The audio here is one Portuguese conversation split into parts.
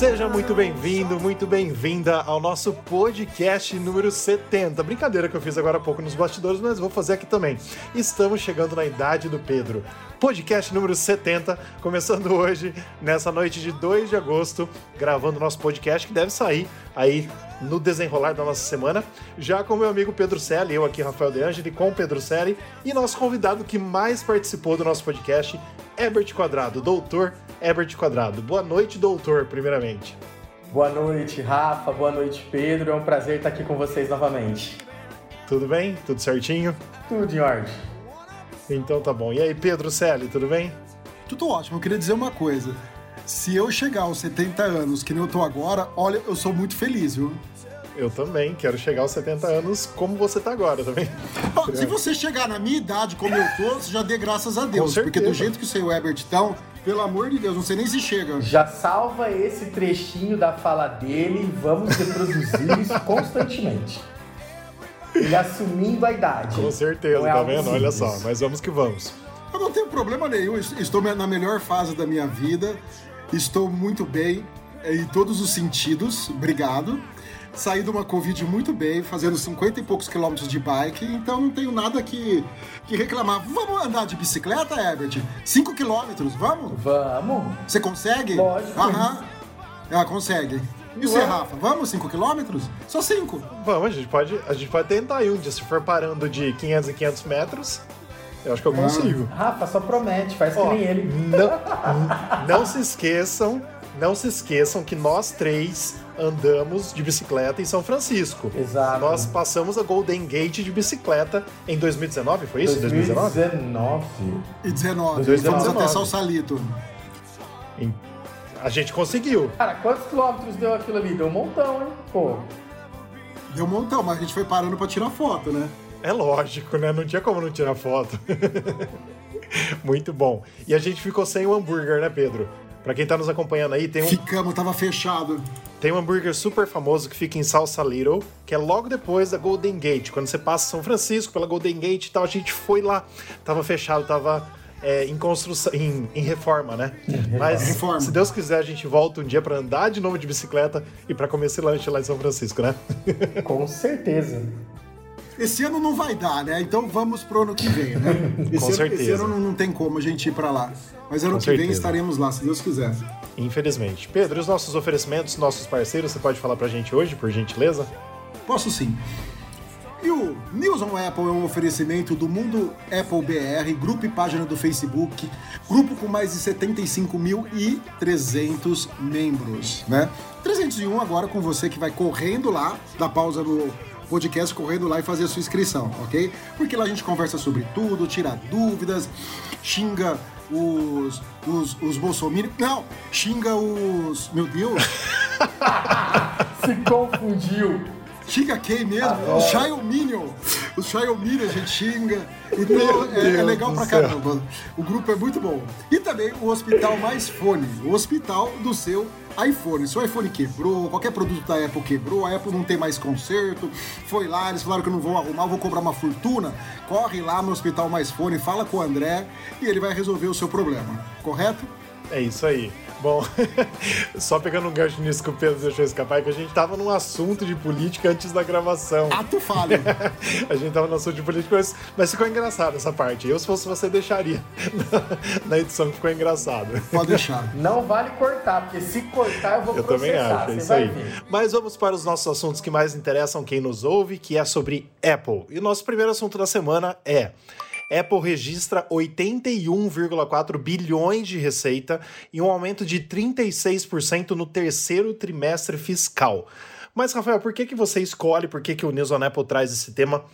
Seja muito bem-vindo, muito bem-vinda ao nosso podcast número 70. Brincadeira que eu fiz agora há pouco nos bastidores, mas vou fazer aqui também. Estamos chegando na idade do Pedro. Podcast número 70, começando hoje, nessa noite de 2 de agosto, gravando nosso podcast que deve sair aí no desenrolar da nossa semana, já com meu amigo Pedro Selle, eu aqui, Rafael De Angeli, com Pedro Selle, e nosso convidado que mais participou do nosso podcast, Herbert Quadrado, doutor Herbert Quadrado. Boa noite, doutor, primeiramente. Boa noite, Rafa. Boa noite, Pedro. É um prazer estar aqui com vocês novamente. Tudo bem? Tudo certinho? Tudo em ordem. Então tá bom. E aí, Pedro Selle, tudo bem? Tudo ótimo. Eu queria dizer uma coisa. Se eu chegar aos 70 anos, que nem eu tô agora, olha, eu sou muito feliz, viu? Eu também quero chegar aos 70 anos como você tá agora também. Ó, se você chegar na minha idade como eu tô, você já dê graças a Deus. Porque do jeito que e o Herbert estão, pelo amor de Deus, não sei nem se chega. Já salva esse trechinho da fala dele e vamos reproduzir isso constantemente. Ele assumindo a idade. Com certeza, é tá vendo? Olha só, mas vamos que vamos. Eu não tenho problema nenhum, estou na melhor fase da minha vida, estou muito bem em todos os sentidos, obrigado. Saí de uma Covid muito bem, fazendo 50 e poucos quilômetros de bike, então não tenho nada que, que reclamar. Vamos andar de bicicleta, Herbert? 5 quilômetros, vamos? Vamos. Você consegue? Lógico. Aham. Ah, consegue. E você, Rafa? Vamos 5 quilômetros? Só 5. Vamos, a gente pode, a gente pode tentar aí um dia, se for parando de 500 em 500 metros. Eu acho que eu consigo. Rafa, só promete, faz Ó, que nem ele. Não, não se esqueçam, não se esqueçam que nós três andamos de bicicleta em São Francisco. Exato. Nós passamos a Golden Gate de bicicleta em 2019, foi isso? 2019? 2019. E 19. 2019. Vamos até Salsalito. Em- A gente conseguiu. Cara, quantos quilômetros deu aquilo ali? Deu um montão, hein? Pô. Deu um montão, mas a gente foi parando pra tirar foto, né? É lógico, né? Não tinha como não tirar foto. Muito bom. E a gente ficou sem o hambúrguer, né, Pedro? Pra quem tá nos acompanhando aí, tem um, Ficamos, tava fechado. tem um hambúrguer super famoso que fica em Salsa Little, que é logo depois da Golden Gate. Quando você passa São Francisco pela Golden Gate e tal, a gente foi lá. Tava fechado, tava é, em construção, em, em reforma, né? Mas Reforma. se Deus quiser, a gente volta um dia pra andar de novo de bicicleta e pra comer esse lanche lá em São Francisco, né? Com certeza. Esse ano não vai dar, né? Então vamos pro ano que vem, né? Esse, ano, certeza. esse ano não, não tem como a gente ir pra lá. Mas ano Com que vem certeza. estaremos lá, se Deus quiser. Infelizmente. Pedro, e os nossos oferecimentos, nossos parceiros, você pode falar pra gente hoje, por gentileza? Posso sim. E o News on Apple é um oferecimento do Mundo Apple BR, grupo e página do Facebook, grupo com mais de 75.300 membros, né? 301 agora com você que vai correndo lá, dá pausa no podcast, correndo lá e fazer a sua inscrição, ok? Porque lá a gente conversa sobre tudo, tira dúvidas, xinga os, os, os bolsominions, não, xinga os, meu Deus... Se confundiu. Xinga quem mesmo? Ah, Os é. Xiaominion. Os Xiaominion a gente xinga. Então é, é legal pra céu. caramba. O grupo é muito bom. E também o Hospital Mais Fone. O hospital do seu iPhone. Se o iPhone quebrou, qualquer produto da Apple quebrou, a Apple não tem mais conserto, foi lá, eles falaram que não vão arrumar, vou cobrar uma fortuna. Corre lá no Hospital Mais Fone, fala com o André e ele vai resolver o seu problema. Correto? É isso aí. Bom, só pegando um gancho nisso que o Pedro deixou escapar, é que a gente tava num assunto de política antes da gravação. Ato falho. A gente tava no assunto de política, mas, mas ficou engraçado essa parte. Eu, se fosse você, deixaria na, edição que ficou engraçado. Pode deixar. Não vale cortar, porque se cortar eu vou Eu também processar. acho, é isso aí. ver. Mas vamos para os nossos assuntos que mais interessam quem nos ouve, que é sobre Apple. E o nosso primeiro assunto da semana é. Apple registra 81,4 bilhões de receita e um aumento de 36% no terceiro trimestre fiscal. Mas, Rafael, por que, que você escolhe, por que, que o News on Apple traz esse tema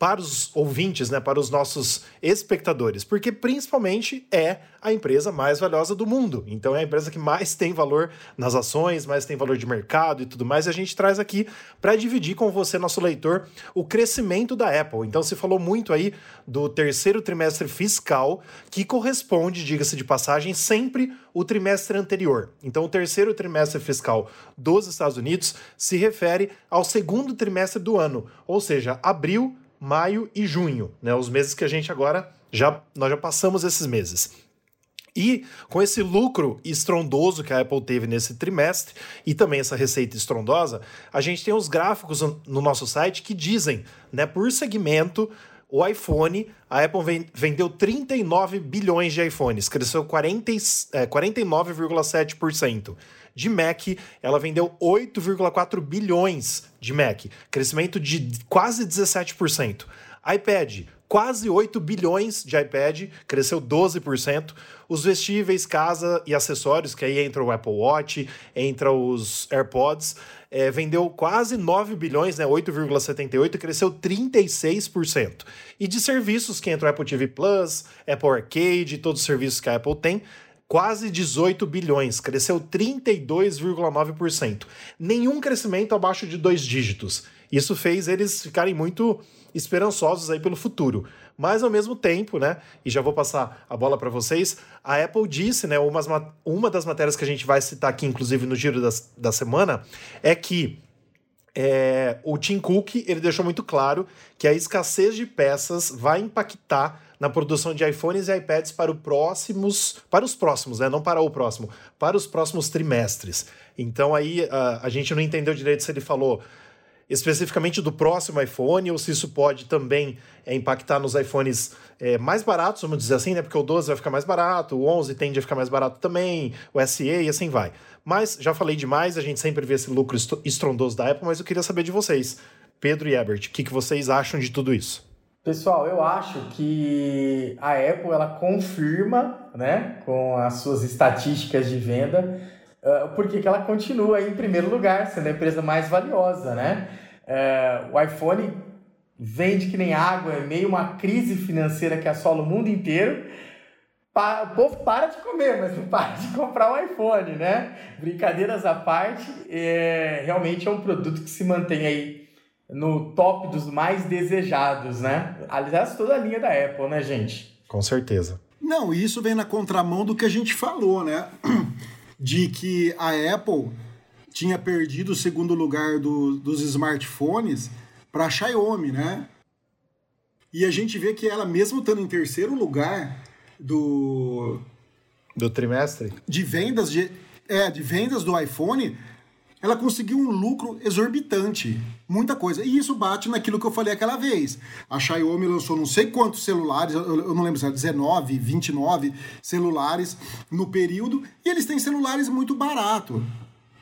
para os ouvintes, né, para os nossos espectadores, porque principalmente é a empresa mais valiosa do mundo. Então é a empresa que mais tem valor nas ações, mais tem valor de mercado e tudo mais. E a gente traz aqui para dividir com você, nosso leitor, o crescimento da Apple. Então se falou muito aí do terceiro trimestre fiscal, que corresponde, diga-se de passagem, sempre o trimestre anterior. Então o terceiro trimestre fiscal dos Estados Unidos se refere ao segundo trimestre do ano, ou seja, abril, maio e junho, né? Os meses que a gente agora já nós já passamos esses meses. E com esse lucro estrondoso que a Apple teve nesse trimestre e também essa receita estrondosa, a gente tem os gráficos no nosso site que dizem, né, por segmento, o iPhone, a Apple vendeu 39 bilhões de iPhones, cresceu 40, é, 49,7%. De Mac, ela vendeu 8,4 bilhões de Mac, crescimento de quase 17%. iPad, quase 8 bilhões de iPad, cresceu 12%. Os vestíveis, casa e acessórios, que aí entra o Apple Watch, entra os AirPods, é, vendeu quase 9 bilhões, né, 8,78, cresceu 36%. E de serviços, que entra o Apple TV Plus, Apple Arcade, todos os serviços que a Apple tem, quase 18 bilhões, cresceu 32,9%. Nenhum crescimento abaixo de dois dígitos. Isso fez eles ficarem muito esperançosos aí pelo futuro. Mas ao mesmo tempo, né, e já vou passar a bola para vocês, a Apple disse, né, uma das matérias que a gente vai citar aqui, inclusive no giro das, da semana, é que é, o Tim Cook ele deixou muito claro que a escassez de peças vai impactar na produção de iPhones e iPads para, próximos, para os próximos, né? não para o próximo, para os próximos trimestres. Então aí a, a gente não entendeu direito se ele falou especificamente do próximo iPhone, ou se isso pode também é, impactar nos iPhones é, mais baratos, vamos dizer assim, né? Porque o 12 vai ficar mais barato, o 11 tende a ficar mais barato também, o SE e assim vai. Mas já falei demais, a gente sempre vê esse lucro estrondoso da Apple, mas eu queria saber de vocês, Pedro e Ebert, o que, que vocês acham de tudo isso? Pessoal, eu acho que a Apple ela confirma, né, com as suas estatísticas de venda, uh, porque que ela continua em primeiro lugar, sendo a empresa mais valiosa, né? Uh, o iPhone vende que nem água, é meio uma crise financeira que assola o mundo inteiro. O povo para de comer, mas não para de comprar o iPhone, né? Brincadeiras à parte, é, realmente é um produto que se mantém aí no top dos mais desejados, né? Aliás, toda a linha da Apple, né, gente? Com certeza. Não, isso vem na contramão do que a gente falou, né? de que a Apple tinha perdido o segundo lugar do, dos smartphones para a Xiaomi, né? E a gente vê que ela, mesmo estando em terceiro lugar do. Do trimestre? De vendas de, é, de vendas do iPhone, ela conseguiu um lucro exorbitante. Muita coisa. E isso bate naquilo que eu falei aquela vez. A Xiaomi lançou não sei quantos celulares, eu não lembro se era 19, 29 celulares no período, e eles têm celulares muito barato.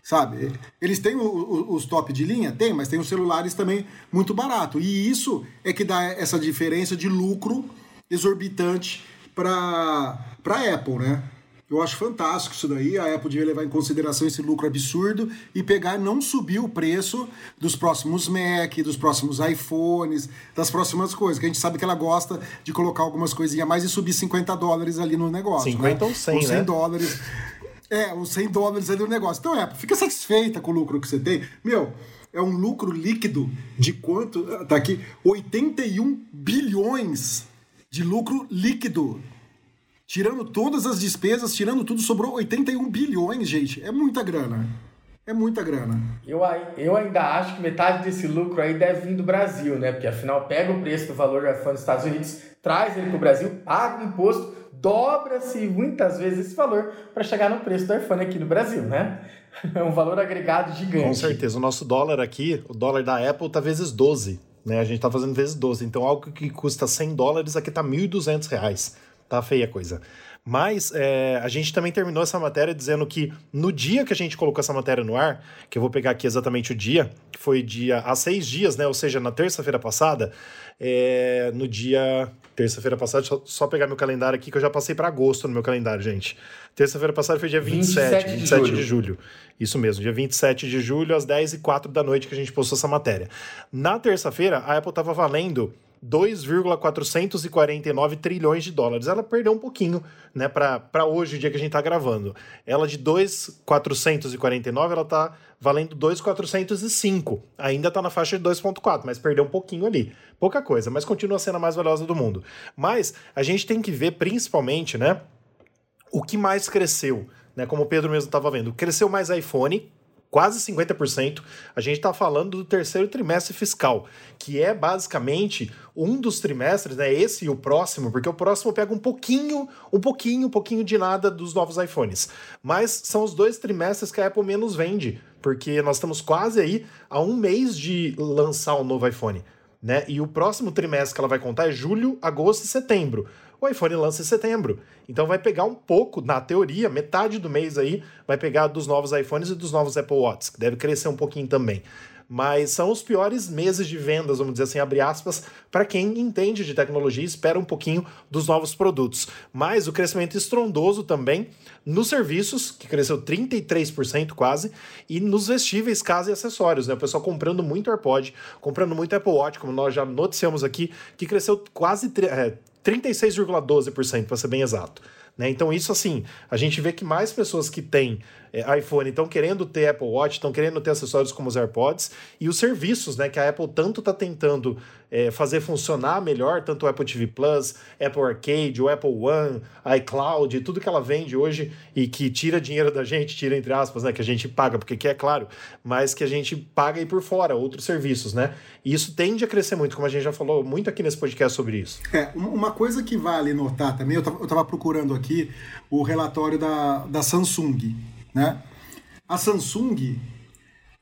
Sabe? Eles têm o, o, os top de linha? Tem, mas tem os celulares também muito barato. E isso é que dá essa diferença de lucro exorbitante para a Apple, né? Eu acho fantástico isso daí. A Apple devia levar em consideração esse lucro absurdo e pegar não subir o preço dos próximos Mac, dos próximos iPhones, das próximas coisas. Que a gente sabe que ela gosta de colocar algumas coisinhas a mais e subir 50 dólares ali no negócio. 50 né? ou 100, ou 100 né? dólares. É, os 100 dólares ali no negócio. Então, Apple, fica satisfeita com o lucro que você tem. Meu, é um lucro líquido de quanto? Tá aqui, 81 bilhões de lucro líquido Tirando todas as despesas, tirando tudo, sobrou 81 bilhões, gente. É muita grana. É muita grana. Eu, eu ainda acho que metade desse lucro aí deve vir do Brasil, né? Porque afinal pega o preço do valor do iPhone dos Estados Unidos, traz ele para o Brasil, paga o imposto, dobra-se muitas vezes esse valor para chegar no preço do iPhone aqui no Brasil, né? É um valor agregado gigante. Com certeza. O nosso dólar aqui, o dólar da Apple tá vezes 12. Né? A gente tá fazendo vezes 12. Então algo que custa 100 dólares aqui tá 1.200 reais tá feia a coisa. Mas é, a gente também terminou essa matéria dizendo que no dia que a gente colocou essa matéria no ar, que eu vou pegar aqui exatamente o dia, que foi dia há seis dias, né? Ou seja, na terça-feira passada, é, no dia. Terça-feira passada, só, só pegar meu calendário aqui, que eu já passei para agosto no meu calendário, gente. Terça-feira passada foi dia 27, 27, 27 de, julho. de julho. Isso mesmo, dia 27 de julho, às 10 e 4 da noite que a gente postou essa matéria. Na terça-feira, a Apple estava valendo 2,449 trilhões de dólares. Ela perdeu um pouquinho, né, para hoje, o dia que a gente está gravando. Ela de 2,449, ela está valendo 2,405. Ainda está na faixa de 2,4, mas perdeu um pouquinho ali. Pouca coisa, mas continua sendo a mais valiosa do mundo. Mas a gente tem que ver principalmente, né, o que mais cresceu, né, como o Pedro mesmo estava vendo. Cresceu mais iPhone, quase 50%. A gente está falando do terceiro trimestre fiscal, que é basicamente um dos trimestres, né? Esse e o próximo, porque o próximo pega um pouquinho, um pouquinho, um pouquinho de nada dos novos iPhones. Mas são os dois trimestres que a Apple menos vende, porque nós estamos quase aí a um mês de lançar um novo iPhone. Né? E o próximo trimestre que ela vai contar é julho, agosto e setembro o iPhone lança em setembro. Então vai pegar um pouco, na teoria, metade do mês aí, vai pegar dos novos iPhones e dos novos Apple Watch, que deve crescer um pouquinho também. Mas são os piores meses de vendas, vamos dizer assim, abre aspas, para quem entende de tecnologia e espera um pouquinho dos novos produtos. Mas o crescimento estrondoso também nos serviços, que cresceu 33% quase, e nos vestíveis, casa e acessórios, né? O pessoal comprando muito AirPod, comprando muito Apple Watch, como nós já noticiamos aqui, que cresceu quase é, 36,12%, para ser bem exato. Né? Então, isso assim, a gente vê que mais pessoas que têm é, iPhone estão querendo ter Apple Watch, estão querendo ter acessórios como os AirPods e os serviços né, que a Apple tanto está tentando é, fazer funcionar melhor, tanto o Apple TV Plus, Apple Arcade, o Apple One, iCloud, tudo que ela vende hoje e que tira dinheiro da gente, tira entre aspas, né, que a gente paga, porque que é claro, mas que a gente paga aí por fora, outros serviços, né? E isso tende a crescer muito, como a gente já falou muito aqui nesse podcast sobre isso. É, uma coisa que vale notar também, eu estava procurando aqui o relatório da, da Samsung, né? A Samsung,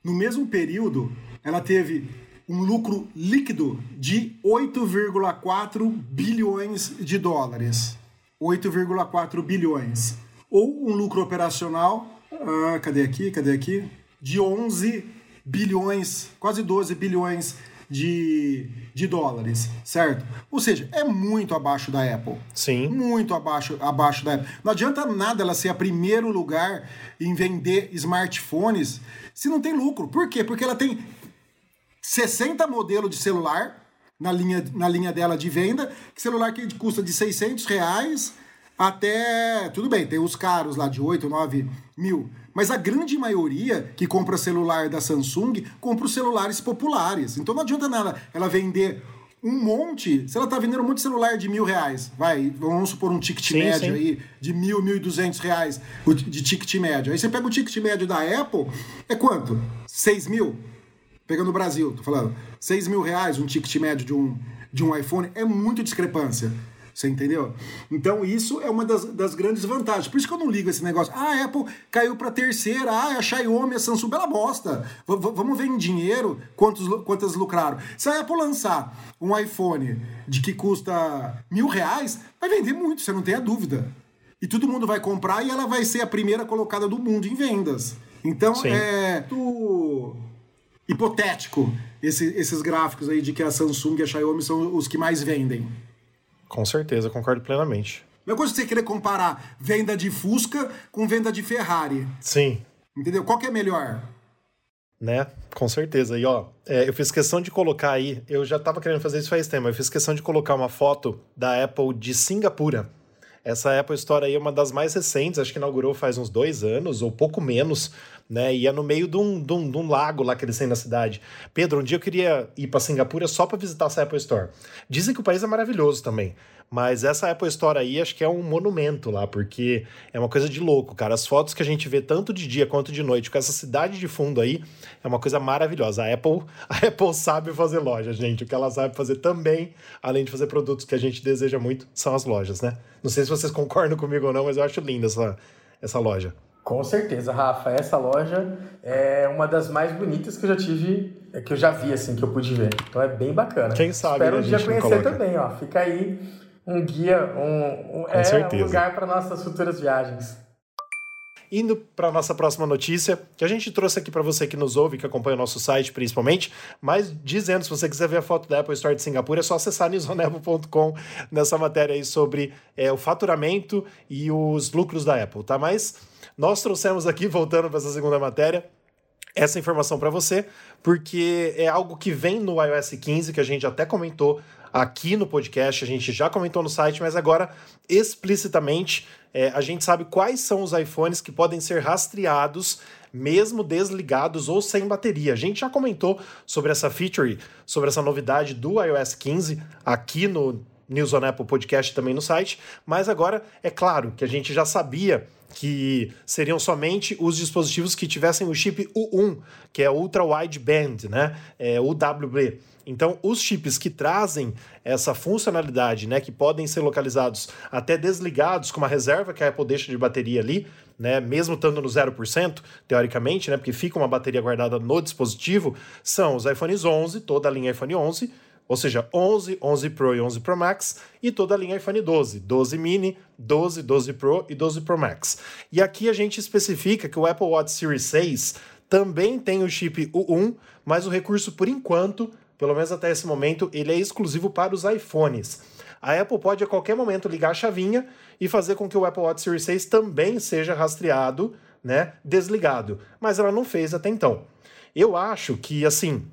no mesmo período, ela teve um lucro líquido de 8,4 bilhões de dólares. 8,4 bilhões. Ou um lucro operacional, ah, cadê aqui? Cadê aqui? De 11 bilhões, quase 12 bilhões de, de dólares, certo? Ou seja, é muito abaixo da Apple. Sim. Muito abaixo, abaixo da Apple. Não adianta nada ela ser a primeiro lugar em vender smartphones se não tem lucro. Por quê? Porque ela tem 60 modelos de celular na linha, na linha dela de venda, celular que custa de 600 reais até. Tudo bem, tem os caros lá de 8, 9 mil. Mas a grande maioria que compra celular da Samsung compra os celulares populares. Então não adianta nada ela vender um monte. Se ela tá vendendo um monte de celular de mil reais, vai, vamos supor um ticket sim, médio sim. aí de mil, mil e duzentos reais de ticket médio. Aí você pega o ticket médio da Apple, é quanto? Seis mil? Pegando o Brasil, tô falando. Seis mil reais um ticket médio de um, de um iPhone é muito discrepância. Você entendeu? Então, isso é uma das, das grandes vantagens. Por isso que eu não ligo esse negócio. Ah, a Apple caiu para terceira. Ah, a Xiaomi, a Samsung, bela bosta. V vamos ver em dinheiro quantos, quantas lucraram. Se a Apple lançar um iPhone de que custa mil reais, vai vender muito, você não tem a dúvida. E todo mundo vai comprar e ela vai ser a primeira colocada do mundo em vendas. Então, Sim. é tudo hipotético esse, esses gráficos aí de que a Samsung e a Xiaomi são os que mais vendem. Com certeza, concordo plenamente. Não coisa você querer comparar venda de Fusca com venda de Ferrari. Sim. Entendeu? Qual que é melhor? Né? Com certeza. E ó, é, eu fiz questão de colocar aí, eu já tava querendo fazer isso faz tempo, eu fiz questão de colocar uma foto da Apple de Singapura. Essa Apple Store aí é uma das mais recentes, acho que inaugurou faz uns dois anos, ou pouco menos, né? É no meio de um, de um, de um lago lá que eles têm na cidade. Pedro, um dia eu queria ir para Singapura só para visitar essa Apple Store. Dizem que o país é maravilhoso também. Mas essa Apple Store aí acho que é um monumento lá, porque é uma coisa de louco, cara. As fotos que a gente vê tanto de dia quanto de noite com essa cidade de fundo aí é uma coisa maravilhosa. A Apple, a Apple sabe fazer loja, gente. O que ela sabe fazer também, além de fazer produtos que a gente deseja muito, são as lojas, né? Não sei se vocês concordam comigo ou não, mas eu acho linda essa, essa loja. Com certeza, Rafa. Essa loja é uma das mais bonitas que eu já tive, que eu já vi, assim, que eu pude ver. Então é bem bacana. Quem sabe Espero um dia conhecer também, ó. Fica aí um guia, um, um é certeza. um lugar para nossas futuras viagens. Indo para nossa próxima notícia, que a gente trouxe aqui para você que nos ouve, que acompanha o nosso site principalmente, mas dizendo, se você quiser ver a foto da Apple Store de Singapura, é só acessar newsonapple.com nessa matéria aí sobre é, o faturamento e os lucros da Apple, tá? Mas nós trouxemos aqui, voltando para essa segunda matéria, essa informação para você, porque é algo que vem no iOS 15, que a gente até comentou aqui no podcast, a gente já comentou no site, mas agora explicitamente é, a gente sabe quais são os iPhones que podem ser rastreados mesmo desligados ou sem bateria. A gente já comentou sobre essa feature, sobre essa novidade do iOS 15 aqui no News on Apple Podcast também no site, mas agora é claro que a gente já sabia que seriam somente os dispositivos que tivessem o chip U1, que é Ultra Wideband, né? É UWB. Então, os chips que trazem essa funcionalidade, né, que podem ser localizados até desligados com uma reserva que a Apple deixa de bateria ali, né, mesmo estando no 0%, teoricamente, né, porque fica uma bateria guardada no dispositivo, são os iPhones 11, toda a linha iPhone 11, ou seja, 11, 11 Pro e 11 Pro Max, e toda a linha iPhone 12, 12 mini, 12, 12 Pro e 12 Pro Max. E aqui a gente especifica que o Apple Watch Series 6 também tem o chip U1, mas o recurso, por enquanto, pelo menos até esse momento, ele é exclusivo para os iPhones. A Apple pode a qualquer momento ligar a chavinha e fazer com que o Apple Watch Series 6 também seja rastreado, né, desligado, mas ela não fez até então. Eu acho que, assim,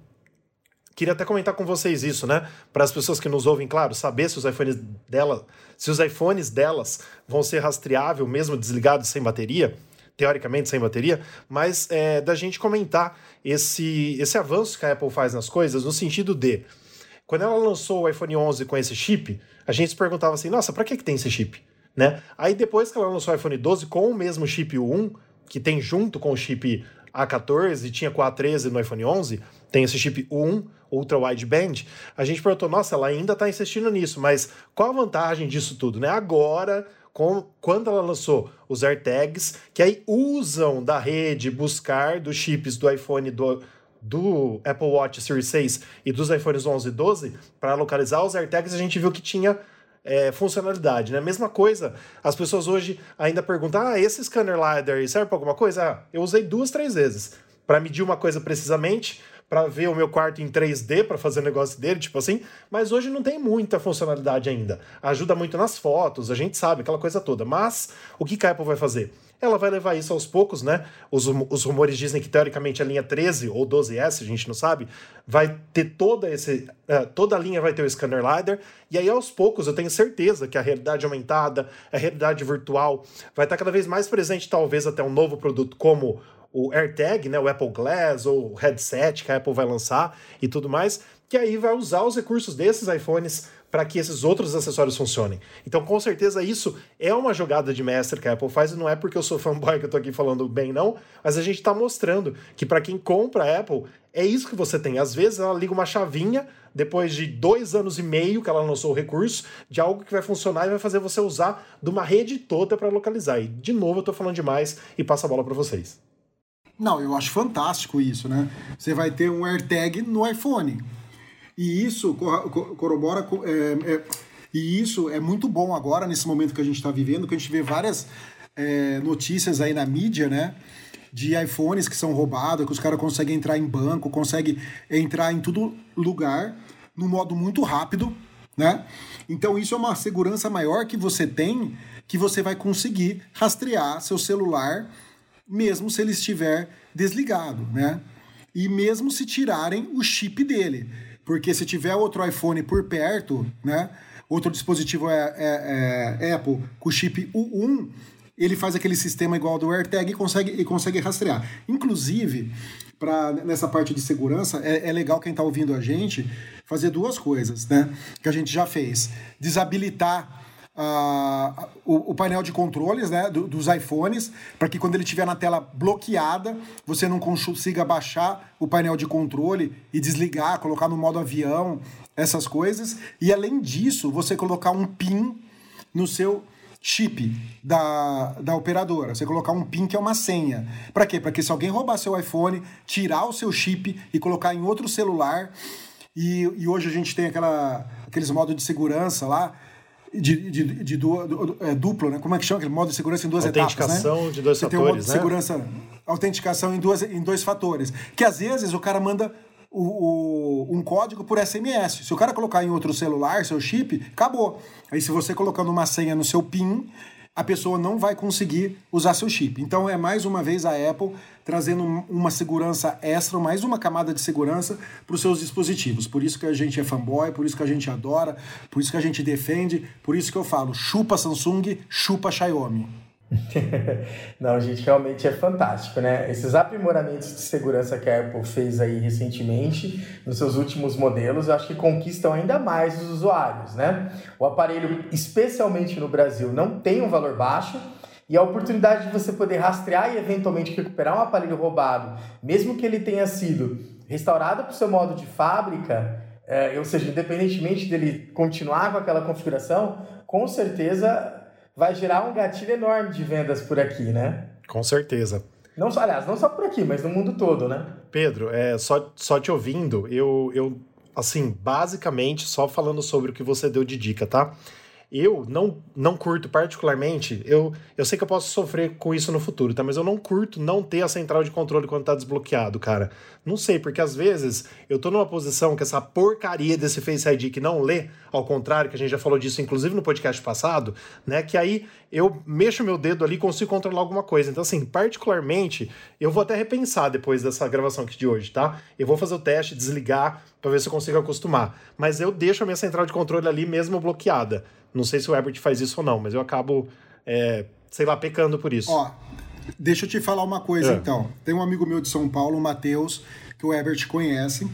Queria até comentar com vocês isso, né? Para as pessoas que nos ouvem, claro, saber se os iPhones dela, se os iPhones delas vão ser rastreáveis mesmo desligados sem bateria, teoricamente sem bateria, mas é, da gente comentar esse, esse avanço que a Apple faz nas coisas no sentido de quando ela lançou o iPhone 11 com esse chip, a gente se perguntava assim, nossa, para que, que tem esse chip? Né? Aí depois que ela lançou o iPhone 12 com o mesmo chip U1, que tem junto com o chip A14 e tinha com o A13 no iPhone 11, tem esse chip U1 Ultra Wideband, a gente perguntou, nossa, ela ainda está insistindo nisso, mas qual a vantagem disso tudo, né? Agora, com, quando ela lançou os AirTags, que aí usam da rede buscar dos chips do iPhone do, do Apple Watch Series 6 e dos iPhones 11 e 12 para localizar os AirTags, a gente viu que tinha é, funcionalidade, né? Mesma coisa, as pessoas hoje ainda perguntam: ah, esse scanner LiDAR serve para alguma coisa? Ah, eu usei duas, três vezes para medir uma coisa precisamente para ver o meu quarto em 3D para fazer o negócio dele, tipo assim, mas hoje não tem muita funcionalidade ainda. Ajuda muito nas fotos, a gente sabe, aquela coisa toda. Mas o que a Apple vai fazer? Ela vai levar isso aos poucos, né? Os, os rumores dizem que teoricamente a linha 13 ou 12S, a gente não sabe, vai ter toda esse. Uh, toda a linha vai ter o scanner LiDAR, e aí aos poucos eu tenho certeza que a realidade aumentada, a realidade virtual, vai estar cada vez mais presente, talvez até um novo produto como o AirTag, né, o Apple Glass ou o headset que a Apple vai lançar e tudo mais, que aí vai usar os recursos desses iPhones para que esses outros acessórios funcionem. Então, com certeza, isso é uma jogada de mestre que a Apple faz, e não é porque eu sou fanboy que eu tô aqui falando bem, não, mas a gente está mostrando que para quem compra a Apple, é isso que você tem. Às vezes ela liga uma chavinha, depois de dois anos e meio que ela lançou o recurso, de algo que vai funcionar e vai fazer você usar de uma rede toda para localizar. E, de novo, eu tô falando demais e passo a bola para vocês. Não, eu acho fantástico isso, né? Você vai ter um AirTag no iPhone. E isso corrobora. É, é, e isso é muito bom agora, nesse momento que a gente está vivendo, que a gente vê várias é, notícias aí na mídia, né? De iPhones que são roubados, que os caras conseguem entrar em banco, conseguem entrar em todo lugar, num modo muito rápido, né? Então isso é uma segurança maior que você tem, que você vai conseguir rastrear seu celular mesmo se ele estiver desligado, né? E mesmo se tirarem o chip dele. Porque se tiver outro iPhone por perto, né? Outro dispositivo é, é, é Apple com chip U1, ele faz aquele sistema igual ao do AirTag e consegue, e consegue rastrear. Inclusive, pra, nessa parte de segurança, é, é legal quem está ouvindo a gente fazer duas coisas, né? Que a gente já fez. Desabilitar uh, o, o, painel de controles né, do, dos iPhones, para que quando ele estiver na tela bloqueada, você não consiga baixar o painel de controle e desligar, colocar no modo avião, essas coisas. E além disso, você colocar um PIN no seu chip da, da operadora. Você colocar um PIN que é uma senha. Para quê? Para que se alguém roubar seu iPhone, tirar o seu chip e colocar em outro celular. E, e hoje a gente tem aquela, aqueles modos de segurança lá de, de, de, é, duplo, né? Como é que chama aquele modo de segurança em duas etapas, né? Autenticação de dois Você fatores, tem um modo de né? segurança, autenticação em, duas, em dois fatores. Que às vezes o cara manda o, o, um código por SMS. Se o cara colocar em outro celular, seu chip, acabou. Aí se você colocando uma senha no seu PIN, a pessoa não vai conseguir usar seu chip. Então é mais uma vez a Apple trazendo uma segurança extra, mais uma camada de segurança para os seus dispositivos. Por isso que a gente é fanboy, por isso que a gente adora, por isso que a gente defende, por isso que eu falo, chupa Samsung, chupa Xiaomi. Não, gente, realmente é fantástico, né? Esses aprimoramentos de segurança que a Apple fez aí recentemente, nos seus últimos modelos, eu acho que conquistam ainda mais os usuários, né? O aparelho, especialmente no Brasil, não tem um valor baixo e a oportunidade de você poder rastrear e eventualmente recuperar um aparelho roubado, mesmo que ele tenha sido restaurado para o seu modo de fábrica, é, ou seja, independentemente dele continuar com aquela configuração, com certeza vai gerar um gatilho enorme de vendas por aqui, né? Com certeza. Não só, aliás, não só por aqui, mas no mundo todo, né? Pedro, é, só, só te ouvindo, eu, eu, assim, basicamente, só falando sobre o que você deu de dica, tá? Eu não, não curto particularmente, eu, eu sei que eu posso sofrer com isso no futuro, tá? Mas eu não curto não ter a central de controle quando tá desbloqueado, cara. Não sei, porque às vezes eu tô numa posição que essa porcaria desse Face ID que não lê, ao contrário, que a gente já falou disso inclusive no podcast passado, né? Que aí eu mexo meu dedo ali e consigo controlar alguma coisa. Então, assim, particularmente, eu vou até repensar depois dessa gravação aqui de hoje, tá? Eu vou fazer o teste, desligar, para ver se eu consigo acostumar. Mas eu deixo a minha central de controle ali mesmo bloqueada. Não sei se o Herbert faz isso ou não, mas eu acabo, é, sei lá, pecando por isso. Ó, deixa eu te falar uma coisa é. então. Tem um amigo meu de São Paulo, o Matheus, que o Herbert conhece.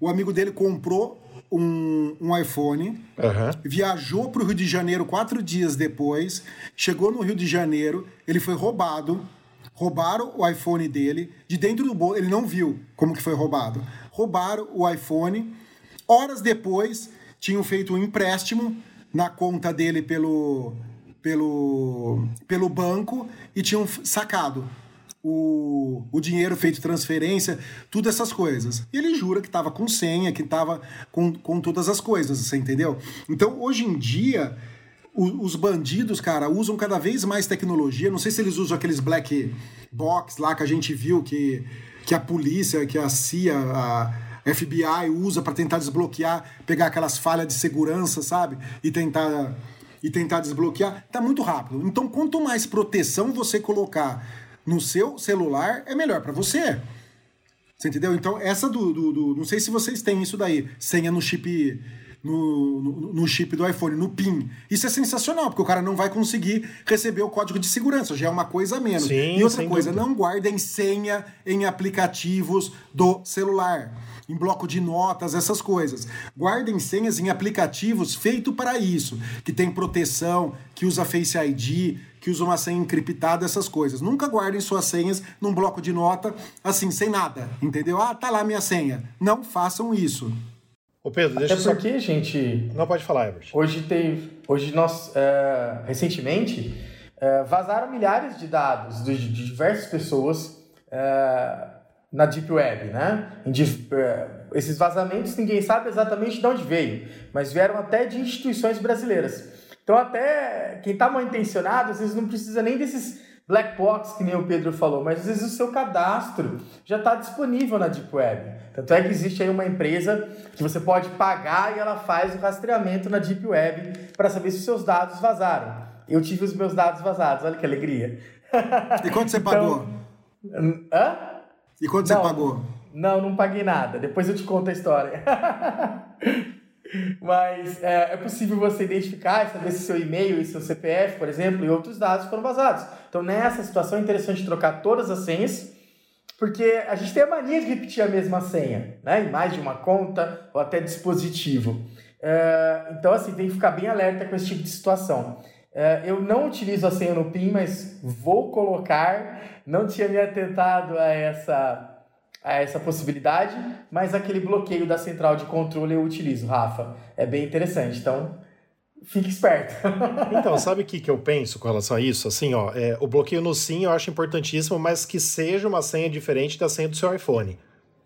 O amigo dele comprou um, um iPhone, uhum. viajou para o Rio de Janeiro quatro dias depois, chegou no Rio de Janeiro, ele foi roubado, roubaram o iPhone dele, de dentro do bolso, ele não viu como que foi roubado, roubaram o iPhone, horas depois tinham feito um empréstimo na conta dele pelo, pelo, pelo banco e tinham sacado o, o dinheiro feito transferência, tudo essas coisas. E ele jura que estava com senha, que estava com, com todas as coisas, você entendeu? Então, hoje em dia, o, os bandidos, cara, usam cada vez mais tecnologia. Não sei se eles usam aqueles black box lá que a gente viu que, que a polícia, que a CIA, a FBI usa para tentar desbloquear, pegar aquelas falhas de segurança, sabe? E tentar e tentar desbloquear, tá muito rápido. Então, quanto mais proteção você colocar no seu celular, é melhor para você. Você entendeu? Então, essa do, do, do, Não sei se vocês têm isso daí, senha no chip. No, no, no, chip do iPhone, no PIN. Isso é sensacional, porque o cara não vai conseguir receber o código de segurança, já é uma coisa a menos. Sim, e outra coisa, dúvida. não guardem senha em aplicativos do celular em bloco de notas, essas coisas. Guardem senhas em aplicativos feito para isso, que tem proteção, que usa Face ID, que usa uma senha encriptada, essas coisas. Nunca guardem suas senhas num bloco de nota, assim, sem nada, entendeu? Ah, tá lá minha senha. Não façam isso. Ô Pedro, deixa Até eu porque, só... gente... Não pode falar, Herbert. Hoje teve... Hoje nós, é, recentemente, é, vazaram milhares de dados de, de diversas pessoas é, na Deep Web, né? Eh, esses vazamentos ninguém sabe exatamente de onde veio, mas vieram até de instituições brasileiras. Então até quem está mal intencionado, às vezes não precisa nem desses black box que nem o Pedro falou, mas às vezes o seu cadastro já está disponível na Deep Web. Tanto é que existe aí uma empresa que você pode pagar e ela faz o rastreamento na Deep Web para saber se os seus dados vazaram. Eu tive os meus dados vazados, olha que alegria. E quanto você então, pagou? Hã? E quanto não, você pagou? Não, não paguei nada. Depois eu te conto a história. Mas é, é, possível você identificar e saber se seu e-mail e seu CPF, por exemplo, e outros dados foram vazados. Então, nessa situação, é interessante trocar todas as senhas, porque a gente tem a mania de repetir a mesma senha, né? Em mais de uma conta ou até dispositivo. É, então, assim, tem que ficar bem alerta com esse tipo de situação. É, eu não utilizo a senha no PIN, mas vou colocar. Não tinha me atentado a essa, a essa possibilidade, mas aquele bloqueio da central de controle eu utilizo, Rafa. É bem interessante. Então, fique esperto. então, sabe o que, que eu penso com relação a isso? Assim, ó, é, o bloqueio no SIM eu acho importantíssimo, mas que seja uma senha diferente da senha do seu iPhone.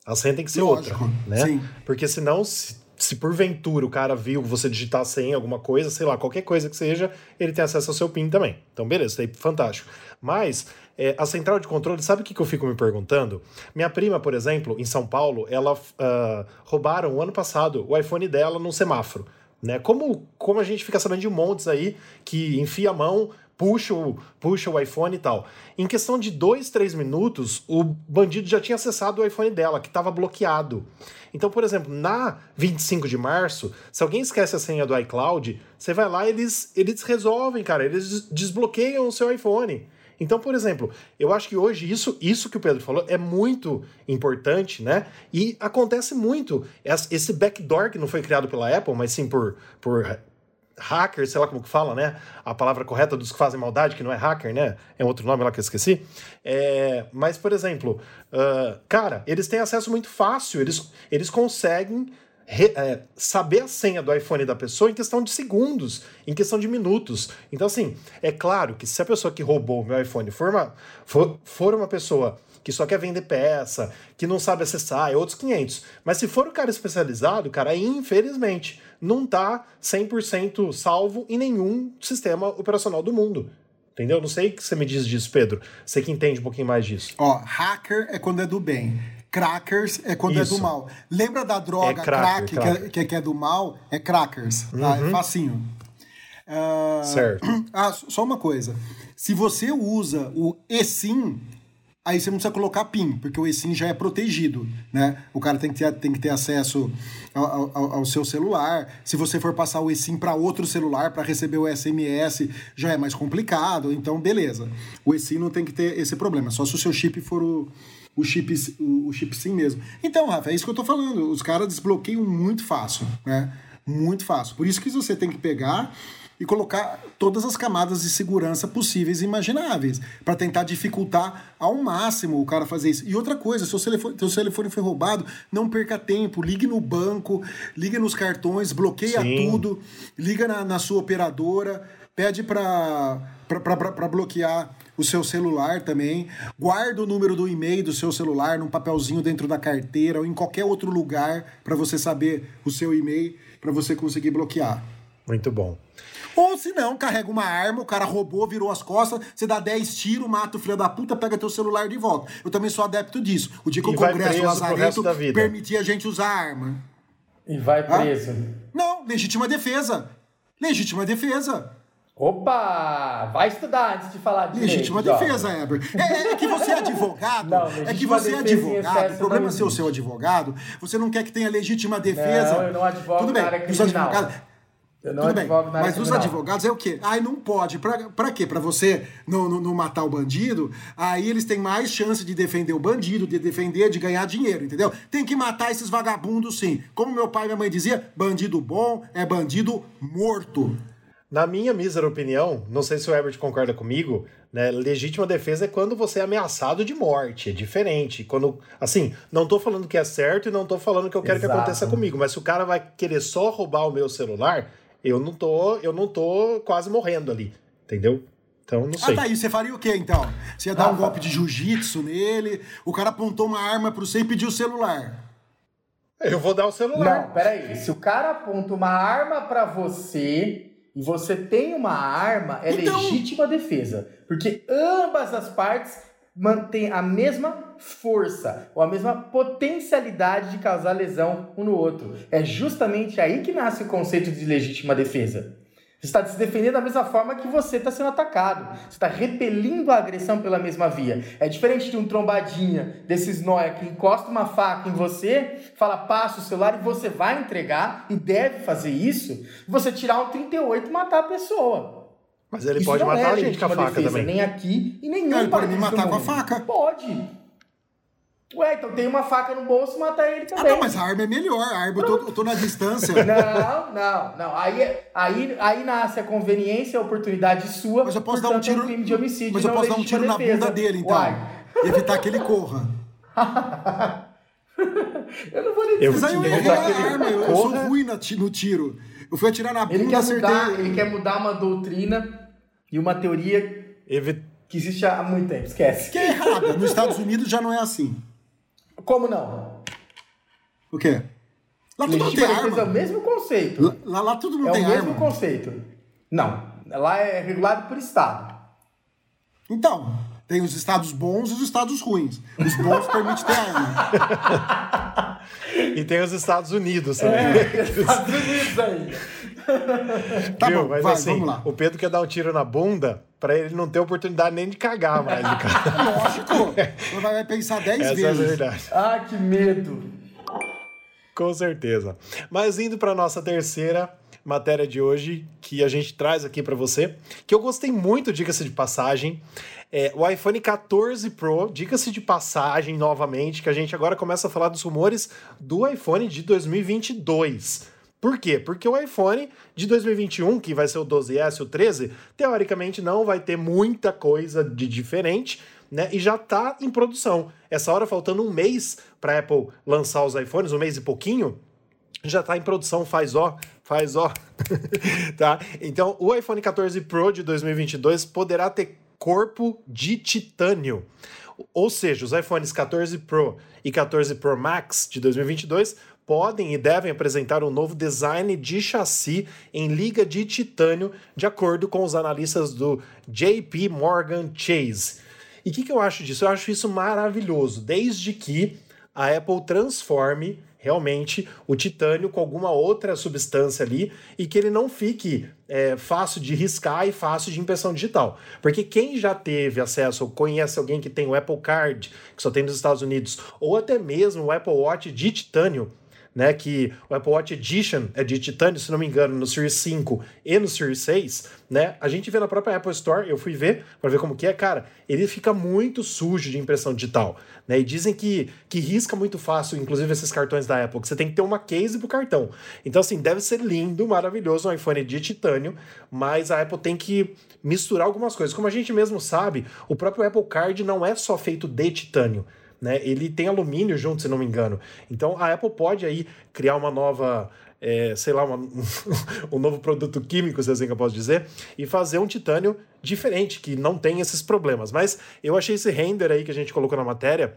A senha tem que ser Lógico, outra, né? Sim. Porque senão, se se porventura o cara viu você digitar sem alguma coisa, sei lá, qualquer coisa que seja, ele tem acesso ao seu PIN também. Então, beleza, daí fantástico. Mas é, a central de controle, sabe o que, que eu fico me perguntando? Minha prima, por exemplo, em São Paulo, ela uh, roubaram ano passado o iPhone dela num semáforo. Né? Como, como a gente fica sabendo de montes aí que enfia a mão, puxa o, puxa o iPhone e tal. Em questão de dois, três minutos, o bandido já tinha acessado o iPhone dela, que estava bloqueado. Então, por exemplo, na 25 de março, se alguém esquece a senha do iCloud, você vai lá e eles, eles resolvem, cara, eles desbloqueiam o seu iPhone. Então, por exemplo, eu acho que hoje isso, isso que o Pedro falou é muito importante, né? E acontece muito. Esse backdoor que não foi criado pela Apple, mas sim por, por hacker, sei lá como que fala, né? A palavra correta dos que fazem maldade, que não é hacker, né? É outro nome lá que eu esqueci. É, mas, por exemplo, uh, cara, eles têm acesso muito fácil, eles, eles conseguem re, é, saber a senha do iPhone da pessoa em questão de segundos, em questão de minutos. Então, assim, é claro que se a pessoa que roubou o meu iPhone for uma, for, for uma pessoa que só quer vender peça, que não sabe acessar, é outros 500. Mas se for o cara especializado, cara, infelizmente, não tá 100% salvo em nenhum sistema operacional do mundo. Entendeu? Não sei o que você me diz disso, Pedro. Você que entende um pouquinho mais disso. Ó, hacker é quando é do bem. Crackers é quando Isso. é do mal. Lembra da droga é crack, crack, Que, é, que, é do mal? É crackers. Tá? É uhum. É facinho. Uh... Certo. Ah, só uma coisa. Se você usa o eSIM, aí você não precisa colocar PIN, porque o eSIM já é protegido, né? O cara tem que ter, tem que ter acesso ao, ao, ao seu celular. Se você for passar o eSIM para outro celular para receber o SMS, já é mais complicado. Então, beleza. O eSIM não tem que ter esse problema, só se o seu chip for o o chip, o, o chip sim mesmo. Então, Rafa, é isso que eu tô falando. Os caras desbloqueiam muito fácil, né? Muito fácil. Por isso que você tem que pegar e colocar todas as camadas de segurança possíveis e imagináveis para tentar dificultar ao máximo o cara fazer isso. E outra coisa, se o telefone, seu telefone foi roubado, não perca tempo, ligue no banco, liga nos cartões, bloqueia Sim. tudo, liga na, na sua operadora, pede para bloquear o seu celular também. Guarda o número do e-mail do seu celular num papelzinho dentro da carteira ou em qualquer outro lugar para você saber o seu e-mail para você conseguir bloquear. Muito bom. Ou se não, carrega uma arma, o cara roubou, virou as costas, você dá 10 tiros, mata o filho da puta, pega teu celular de volta. Eu também sou adepto disso. O dia que e o Congresso Lazareto permitia a gente usar arma. E vai preso. Ah? Não, legítima defesa. Legítima defesa. Opa! Vai estudar antes de falar de Legítima defesa, Eber. É, é, que você é advogado. Não, é que você é advogado. O problema é ser o seu advogado. Você não quer que tenha legítima defesa. Não, eu não advogo Tudo bem, área criminal. Eu não Tudo bem, mas os advogados é o quê? Aí não pode. Pra, pra quê? Pra você não, não, não, matar o bandido, aí eles têm mais chance de defender o bandido, de defender, de ganhar dinheiro, entendeu? Tem que matar esses vagabundos sim. Como meu pai e minha mãe dizia, bandido bom é bandido morto. Na minha mísera opinião, não sei se o Herbert concorda comigo, né? Legítima defesa é quando você é ameaçado de morte, é diferente. Quando, assim, não tô falando que é certo e não tô falando que eu quero Exato. que aconteça comigo, mas se o cara vai querer só roubar o meu celular, eu não tô, eu não tô quase morrendo ali, entendeu? Então, não sei. Ah, tá aí, você faria o quê, então? Você ia dar ah, um golpe de jiu-jitsu nele, o cara apontou uma arma para você e pediu o celular. Eu vou dar o celular. Não, peraí. Se o cara aponta uma arma para você e você tem uma arma, é então... legítima defesa. Porque ambas as partes mantêm a mesma força ou a mesma potencialidade de causar lesão um no outro. É justamente aí que nasce o conceito de legítima defesa. Você está se defendendo da mesma forma que você está sendo atacado. Você está repelindo a agressão pela mesma via. É diferente de um trombadinha desses nóia que encosta uma faca em você, fala passa o celular e você vai entregar e deve fazer isso. Você tirar um 38 e matar a pessoa. Mas ele isso pode matar é a gente com a faca defesa, também. Nem aqui e nem Ele pode me matar com a faca. Pode. Ué, então tem uma faca no bolso, mata ele também. Ah, não, mas a arma é melhor. A arma, eu tô, eu tô, na distância. não, não, não. Aí, aí, aí nasce a conveniência, a oportunidade sua. Mas eu posso dar um tiro. crime de homicídio, mas eu posso dar um tiro defesa. na bunda dele, então. Uai. Evitar que ele corra. eu não vou nem dizer. Mas aí eu errei a arma, eu, eu, sou ruim no tiro. Eu fui atirar na bunda, ele quer acertei. Mudar, ele quer mudar uma doutrina e uma teoria que existe há muito tempo. Esquece. Que é errada. Nos Estados Unidos já não é assim. Como não? O quê? Lá tudo não tem arma. É o mesmo conceito. Lá, lá, lá tudo não é tem arma. É o mesmo conceito. Não. Lá é regulado por estado. Então, tem os estados bons e os estados ruins. Os bons permitem ter arma. E tem os Estados Unidos também. É, Estados Unidos aí. tá Viu? bom, Mas vai, assim, vamos lá. O Pedro quer dar um tiro na bunda para ele não ter oportunidade nem de cagar mais, cara. Lógico. Vai pensar 10 vezes. Essa é a verdade. Ah, que medo. Com certeza. Mas indo para nossa terceira matéria de hoje, que a gente traz aqui para você, que eu gostei muito, diga-se de passagem, é o iPhone 14 Pro, diga-se de passagem novamente, que a gente agora começa a falar dos rumores do iPhone de 2022. Por quê? Porque o iPhone de 2021, que vai ser o 12S, o 13, teoricamente não vai ter muita coisa de diferente, né? E já está em produção. Essa hora faltando um mês para Apple lançar os iPhones, um mês e pouquinho, já está em produção, faz ó, faz ó. tá? Então, o iPhone 14 Pro de 2022 poderá ter corpo de titânio. Ou seja, os iPhones 14 Pro e 14 Pro Max de 2022 podem e devem apresentar um novo design de chassi em liga de titânio, de acordo com os analistas do JP Morgan Chase. E o que, que eu acho disso? Eu acho isso maravilhoso, desde que a Apple transforme realmente o titânio com alguma outra substância ali e que ele não fique é, fácil de riscar e fácil de impressão digital. Porque quem já teve acesso ou conhece alguém que tem o Apple Card, que só tem nos Estados Unidos, ou até mesmo o Apple Watch de titânio, né, que o Apple Watch Edition é de titânio, se não me engano, no Series 5 e no Series 6, né? A gente vê na própria Apple Store, eu fui ver para ver como que é, cara, ele fica muito sujo de impressão digital, né? E dizem que, que risca muito fácil, inclusive esses cartões da Apple, que você tem que ter uma case pro cartão. Então, assim, deve ser lindo, maravilhoso um iPhone de titânio, mas a Apple tem que misturar algumas coisas. Como a gente mesmo sabe, o próprio Apple Card não é só feito de titânio né? Ele tem alumínio junto, se não me engano. Então a Apple pode aí criar uma nova. É, sei lá, uma, um novo produto químico, se assim que eu posso dizer, e fazer um titânio diferente, que não tem esses problemas. Mas eu achei esse render aí que a gente colocou na matéria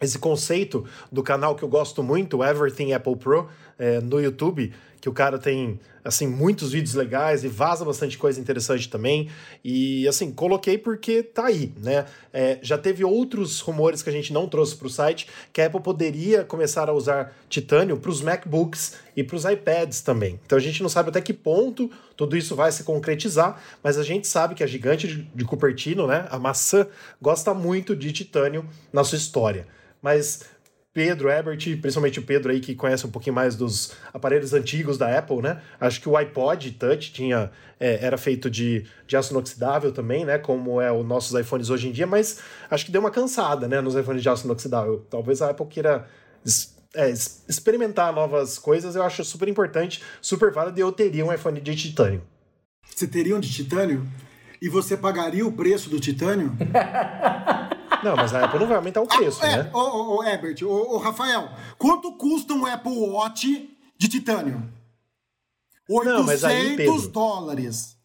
esse conceito do canal que eu gosto muito, Everything Apple Pro, é, no YouTube, que o cara tem assim muitos vídeos legais e vaza bastante coisa interessante também. E assim, coloquei porque tá aí, né? É, já teve outros rumores que a gente não trouxe para o site que a Apple poderia começar a usar titânio para os MacBooks e para os iPads também. Então a gente não sabe até que ponto tudo isso vai se concretizar, mas a gente sabe que a gigante de Cupertino, né, a maçã, gosta muito de titânio na sua história. Mas Pedro, Herbert, principalmente o Pedro aí que conhece um pouquinho mais dos aparelhos antigos da Apple, né? Acho que o iPod Touch tinha, é, era feito de, de aço inoxidável também, né? Como é os nossos iPhones hoje em dia, mas acho que deu uma cansada, né? Nos iPhones de aço inoxidável. Talvez a Apple queira é, experimentar novas coisas, eu acho super importante, super válido, e eu teria um iPhone de titânio. Você teria um de titânio? E você pagaria o preço do titânio? Não, mas a Apple não vai aumentar o preço, ah, é, né? Ô, ô, ô Herbert, ô, ô, Rafael, quanto custa um Apple Watch de titânio? 800 não, aí, dólares.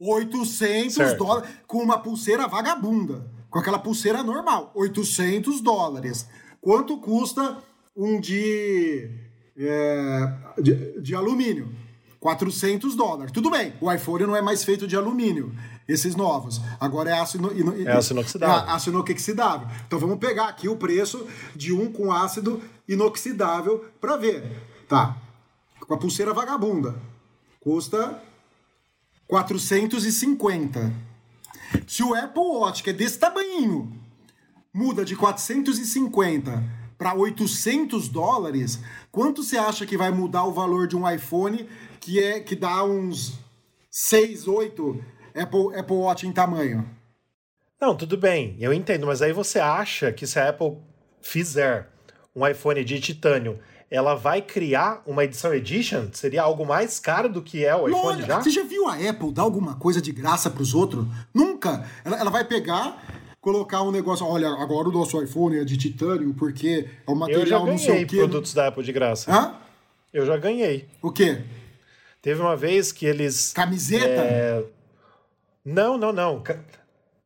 800 certo. dólares com uma pulseira vagabunda. Com aquela pulseira normal. 800 dólares. Quanto custa um de, é, de, de alumínio? 400 dólares. Tudo bem, o iPhone não é mais feito de alumínio, esses novos. Agora é aço, ino, ino, é aço inoxidável. É aço inoxidável. Então vamos pegar aqui o preço de um com ácido inoxidável para ver. Tá. Com a pulseira vagabunda. Custa 450. Se o Apple Watch, que é desse tamanho, muda de 450 para 800 dólares, quanto você acha que vai mudar o valor de um iPhone que é que dá uns 6, 8 Apple, Apple Watch em tamanho. Não, tudo bem, eu entendo, mas aí você acha que se a Apple fizer um iPhone de titânio, ela vai criar uma edição Edition? Seria algo mais caro do que é o iPhone Olha, já? Você já viu a Apple dar alguma coisa de graça para os outros? Nunca! Ela, ela vai pegar colocar um negócio, olha, agora o nosso iPhone é de titânio porque é um material não sei o quê. produtos da Apple de graça. Hã? Eu já ganhei. O quê? Teve uma vez que eles. Camiseta? É... Não, não, não.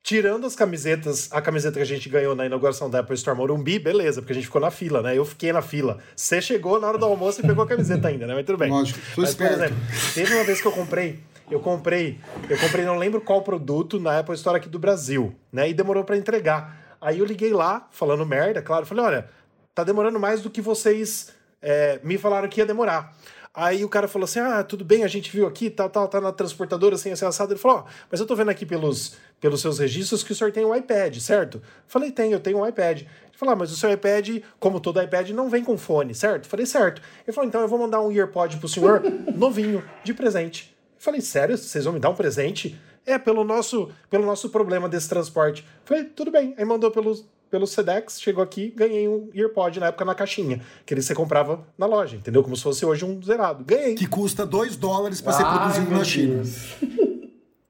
Tirando as camisetas, a camiseta que a gente ganhou na inauguração da Apple Store Morumbi, beleza, porque a gente ficou na fila, né? Eu fiquei na fila. Você chegou na hora do almoço e pegou a camiseta ainda, né? Mas tudo bem. Lógico, Mas, por exemplo, teve uma vez que eu comprei, eu comprei, eu comprei, não lembro qual produto na Apple Store aqui do Brasil, né? E demorou para entregar. Aí eu liguei lá, falando merda, claro, falei, olha, tá demorando mais do que vocês é, me falaram que ia demorar. Aí o cara falou assim: ah, tudo bem, a gente viu aqui, tal, tal, tá na transportadora, assim, assim, assado. Ele falou: ó, oh, mas eu tô vendo aqui pelos, pelos seus registros que o senhor tem um iPad, certo? Falei: tem, eu tenho um iPad. Ele falou: ah, mas o seu iPad, como todo iPad, não vem com fone, certo? Falei: certo. Ele falou: então eu vou mandar um EarPod pro senhor, novinho, de presente. Falei: sério? Vocês vão me dar um presente? É, pelo nosso, pelo nosso problema desse transporte. Falei: tudo bem. Aí mandou pelos pelo Sedex, chegou aqui, ganhei um EarPod na época na caixinha, que ele você comprava na loja, entendeu? Como se fosse hoje um zerado. Ganhei. Que custa 2 dólares para ser produzido na China.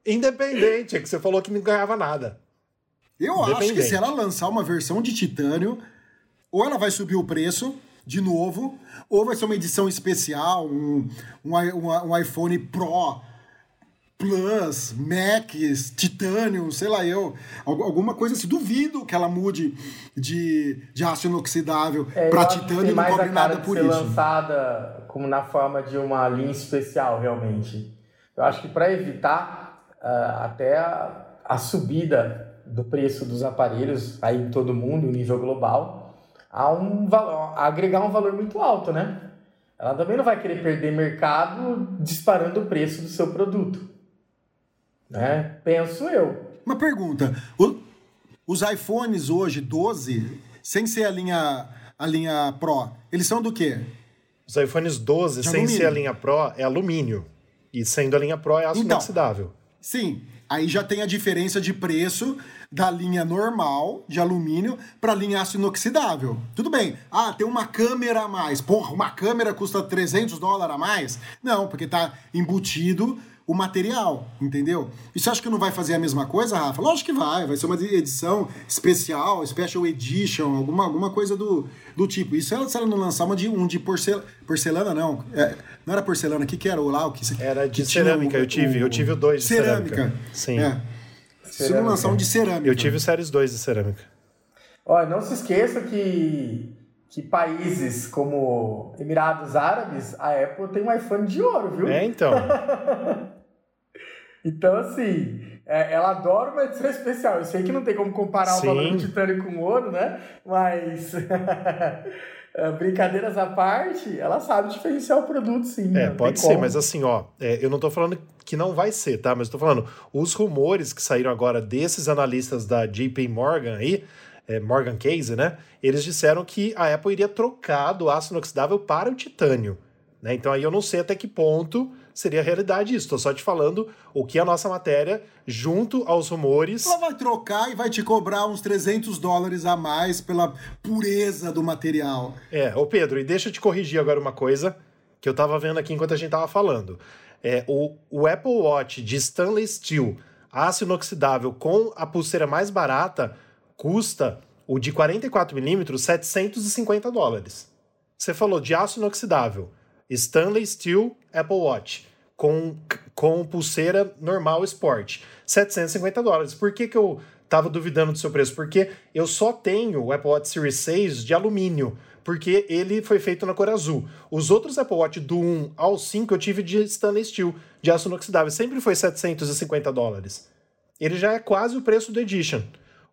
Independente, é que você falou que não ganhava nada. Eu acho que se ela lançar uma versão de titânio, ou ela vai subir o preço de novo, ou vai ser uma edição especial, um, um, um, um iPhone Pro Plus, Max, Titanium, sei lá eu, alguma coisa assim. Duvido que ela mude de, de aço inoxidável é, para titânio e não cobre nada por ser isso. lançada como na forma de uma linha especial, realmente. Eu acho que para evitar uh, até a, a, subida do preço dos aparelhos aí em todo mundo, nível global, há um valor, agregar um valor muito alto, né? Ela também não vai querer perder mercado disparando o preço do seu produto. Né? Penso eu. Uma pergunta: o, os iPhones hoje, 12, sem ser a linha, a linha Pro, eles são do quê? Os iPhones 12, De sem alumínio. ser a linha Pro, é alumínio. E sendo a linha Pro, é aço então, inoxidável. Sim, aí já tem a diferença de preço da linha normal de alumínio para a linha aço inoxidável. Tudo bem. Ah, tem uma câmera a mais. Porra, uma câmera custa 300 dólares a mais? Não, porque tá embutido o material, entendeu? E você acha que não vai fazer a mesma coisa, Rafa? Lógico que vai, vai ser uma edição especial, special edition, alguma, alguma coisa do, do tipo. Isso se ela não lançar uma de, um de porcelana, porcelana não, é, não era porcelana, o que, que era o lá? O que, era de cerâmica, eu tive, o, eu tive o dois de cerâmica. cerâmica. Sim. É. Se não lançar um de cerâmica. Eu tive o Series 2 de cerâmica. Olha, não se esqueça que que países como Emirados Árabes, a Apple tem um iPhone de ouro, viu? É, então. então, assim, é, ela adora uma edição especial. Eu sei que não tem como comparar Sim. o valor do titânio com ouro, né? Mas. É, brincadeiras à parte, ela sabe diferenciar o produto, sim. É, pode ser, como. mas assim, ó, é, eu não tô falando que não vai ser, tá? Mas eu tô falando, os rumores que saíram agora desses analistas da JP Morgan aí, é, Morgan Case, né? Eles disseram que a Apple iria trocar do aço inoxidável para o titânio. Né? Então aí eu não sei até que ponto seria realidade isso. Estou só te falando o que a nossa matéria, junto aos rumores. Ela vai trocar e vai te cobrar uns 300 dólares a mais pela pureza do material. É, ô Pedro, e deixa eu te corrigir agora uma coisa que eu estava vendo aqui enquanto a gente estava falando. É, o, o Apple Watch de stainless steel, aço inoxidável, com a pulseira mais barata, custa o de 44mm 750 dólares. Você falou de aço inoxidável, Stanley Steel Apple Watch, com, com pulseira normal Sport, 750 dólares. Por que, que eu tava duvidando do seu preço? Porque eu só tenho o Apple Watch Series 6 de alumínio, porque ele foi feito na cor azul. Os outros Apple Watch do 1 ao 5 eu tive de stainless steel, de aço inoxidável, sempre foi 750 dólares. Ele já é quase o preço do Edition.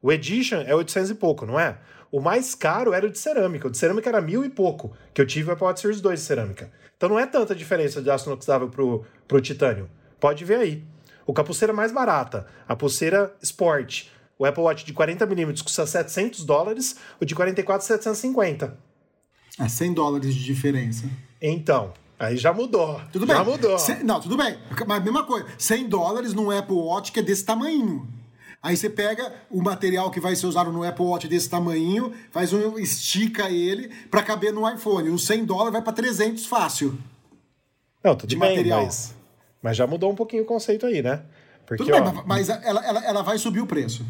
O Edition é 800 e pouco, não é? O mais caro era o de cerâmica. O de cerâmica era mil e pouco, que eu tive o Apple Watch Series 2 de cerâmica. Então não é tanta diferença de aço inoxidável pro, pro titânio. Pode ver aí. O com a pulseira mais barata, a pulseira Sport, o Apple Watch de 40mm custa 700 dólares, o de 44, 750. É 100 dólares de diferença. Então, aí já mudou. Tudo já bem. Já mudou. não, tudo bem. Mas mesma coisa, 100 dólares num Apple Watch que é desse tamanho. Aí você pega o material que vai ser usado no Apple Watch desse tamanho, faz um estica ele para caber no iPhone. O 100 dólares vai para 300 fácil. Não, tudo de bem, material. Mas, mas já mudou um pouquinho o conceito aí, né? Porque, tudo ó, bem, mas ela, ela, ela vai subir o preço.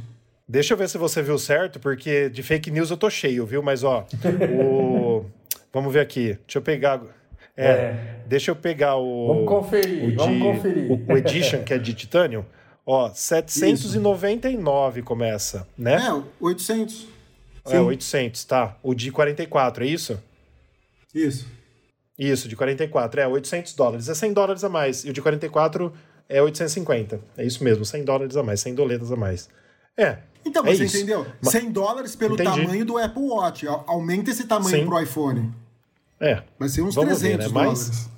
Deixa eu ver se você viu certo, porque de fake news eu tô cheio, viu? Mas ó, o vamos ver aqui. Deixa eu pegar é, é. deixa eu pegar o Vamos conferir, o vamos de, conferir. O, o Edition que é de titânio. Ó, 799 isso. começa, né? É, 800. É, 800, tá. O de 44, é isso? Isso. Isso, de 44. É, 800 dólares. É 100 dólares a mais. E o de 44 é 850. É isso mesmo, 100 dólares a mais, 100 doletas a mais. É. Então, é você isso. entendeu? 100 dólares pelo Entendi. tamanho do Apple Watch. Aumenta esse tamanho Sim. pro iPhone. É. Vai ser uns Vamos 300 ver, né? dólares.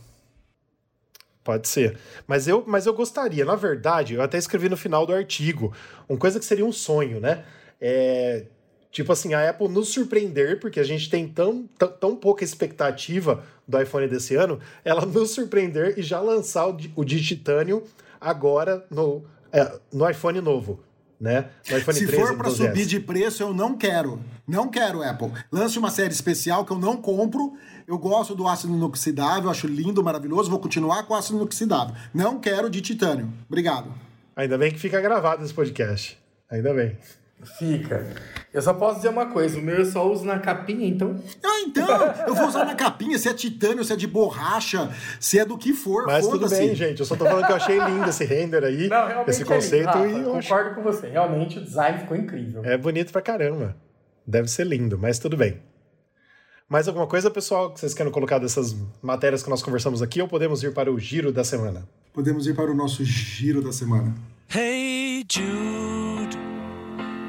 Pode ser. Mas eu, mas eu gostaria, na verdade, eu até escrevi no final do artigo, uma coisa que seria um sonho, né? É, tipo assim, a Apple nos surpreender, porque a gente tem tão, tão, tão pouca expectativa do iPhone desse ano, ela nos surpreender e já lançar o, o de titânio agora no, é, no iPhone novo. Né? Se 13, for para subir de preço, eu não quero. Não quero, Apple. Lance uma série especial que eu não compro. Eu gosto do ácido inoxidável, acho lindo, maravilhoso. Vou continuar com o ácido inoxidável. Não quero de titânio. Obrigado. Ainda bem que fica gravado esse podcast. Ainda bem. Fica. Eu só posso dizer uma coisa, o meu eu só uso na capinha, então. Ah, então! Eu vou usar na capinha, se é titânio, se é de borracha, se é do que for. Mas tudo bem, gente. Eu só tô falando que eu achei lindo esse render aí, Não, esse conceito. É lindo, Rafa, e concordo acho... com você. Realmente o design ficou incrível. É bonito pra caramba. Deve ser lindo, mas tudo bem. Mais alguma coisa, pessoal, que vocês querem colocar dessas matérias que nós conversamos aqui ou podemos ir para o giro da semana? Podemos ir para o nosso giro da semana. Hey Jude.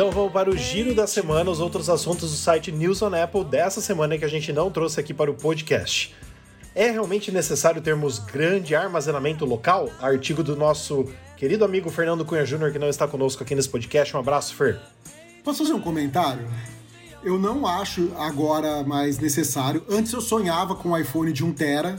Então vamos para o giro da semana, os outros assuntos do site News on Apple dessa semana que a gente não trouxe aqui para o podcast. É realmente necessário termos grande armazenamento local? Artigo do nosso querido amigo Fernando Cunha Júnior, que não está conosco aqui nesse podcast. Um abraço, Fer. Posso fazer um comentário? Eu não acho agora mais necessário. Antes eu sonhava com um iPhone de 1 tera.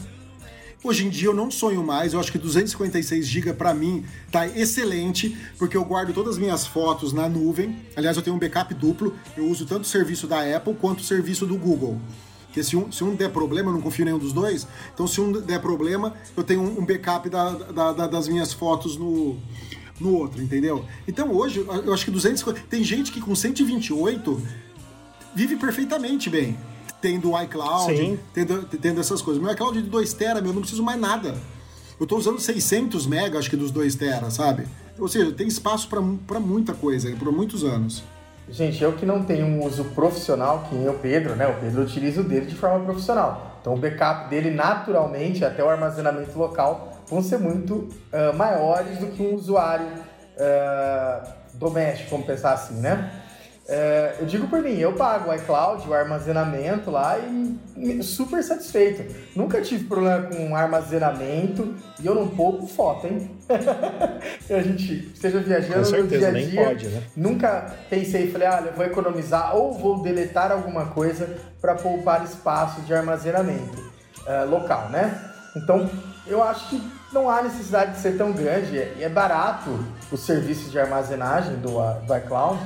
Hoje em dia eu não sonho mais. Eu acho que 256 GB para mim tá excelente, porque eu guardo todas as minhas fotos na nuvem. Aliás, eu tenho um backup duplo. Eu uso tanto o serviço da Apple quanto o serviço do Google. Porque se um, se um der problema, eu não confio em nenhum dos dois. Então, se um der problema, eu tenho um backup da- da- da- das minhas fotos no, no outro, entendeu? Então, hoje, eu acho que 250. Tem gente que com 128 vive perfeitamente bem. Tendo o iCloud, Sim. tendo, tendo essas coisas. Meu iCloud de 2 tera, meu, eu não preciso mais nada. Eu tô usando 600 mega, acho que dos 2 tera, sabe? Ou seja, tem espaço pra pra muita coisa, por muitos anos. Gente, eu que não tenho um uso profissional, que nem o Pedro, né? O Pedro utiliza o dele de forma profissional. Então o backup dele, naturalmente, até o armazenamento local, vão ser muito ah, maiores do que um usuário ah, doméstico, vamos pensar assim, né? Eh, eu digo por mim, eu pago o iCloud, o armazenamento lá e super satisfeito. Nunca tive problema com armazenamento e eu não poupo foto, hein? a gente esteja viajando Com no certeza, dia a dia, pode, né? Nunca pensei, falei, olha, eu vou economizar ou vou deletar alguma coisa para poupar espaço de armazenamento eh, local, né? Então, eu acho que não há necessidade de ser tão grande e é barato os serviços de armazenagem do, ah, do iCloud.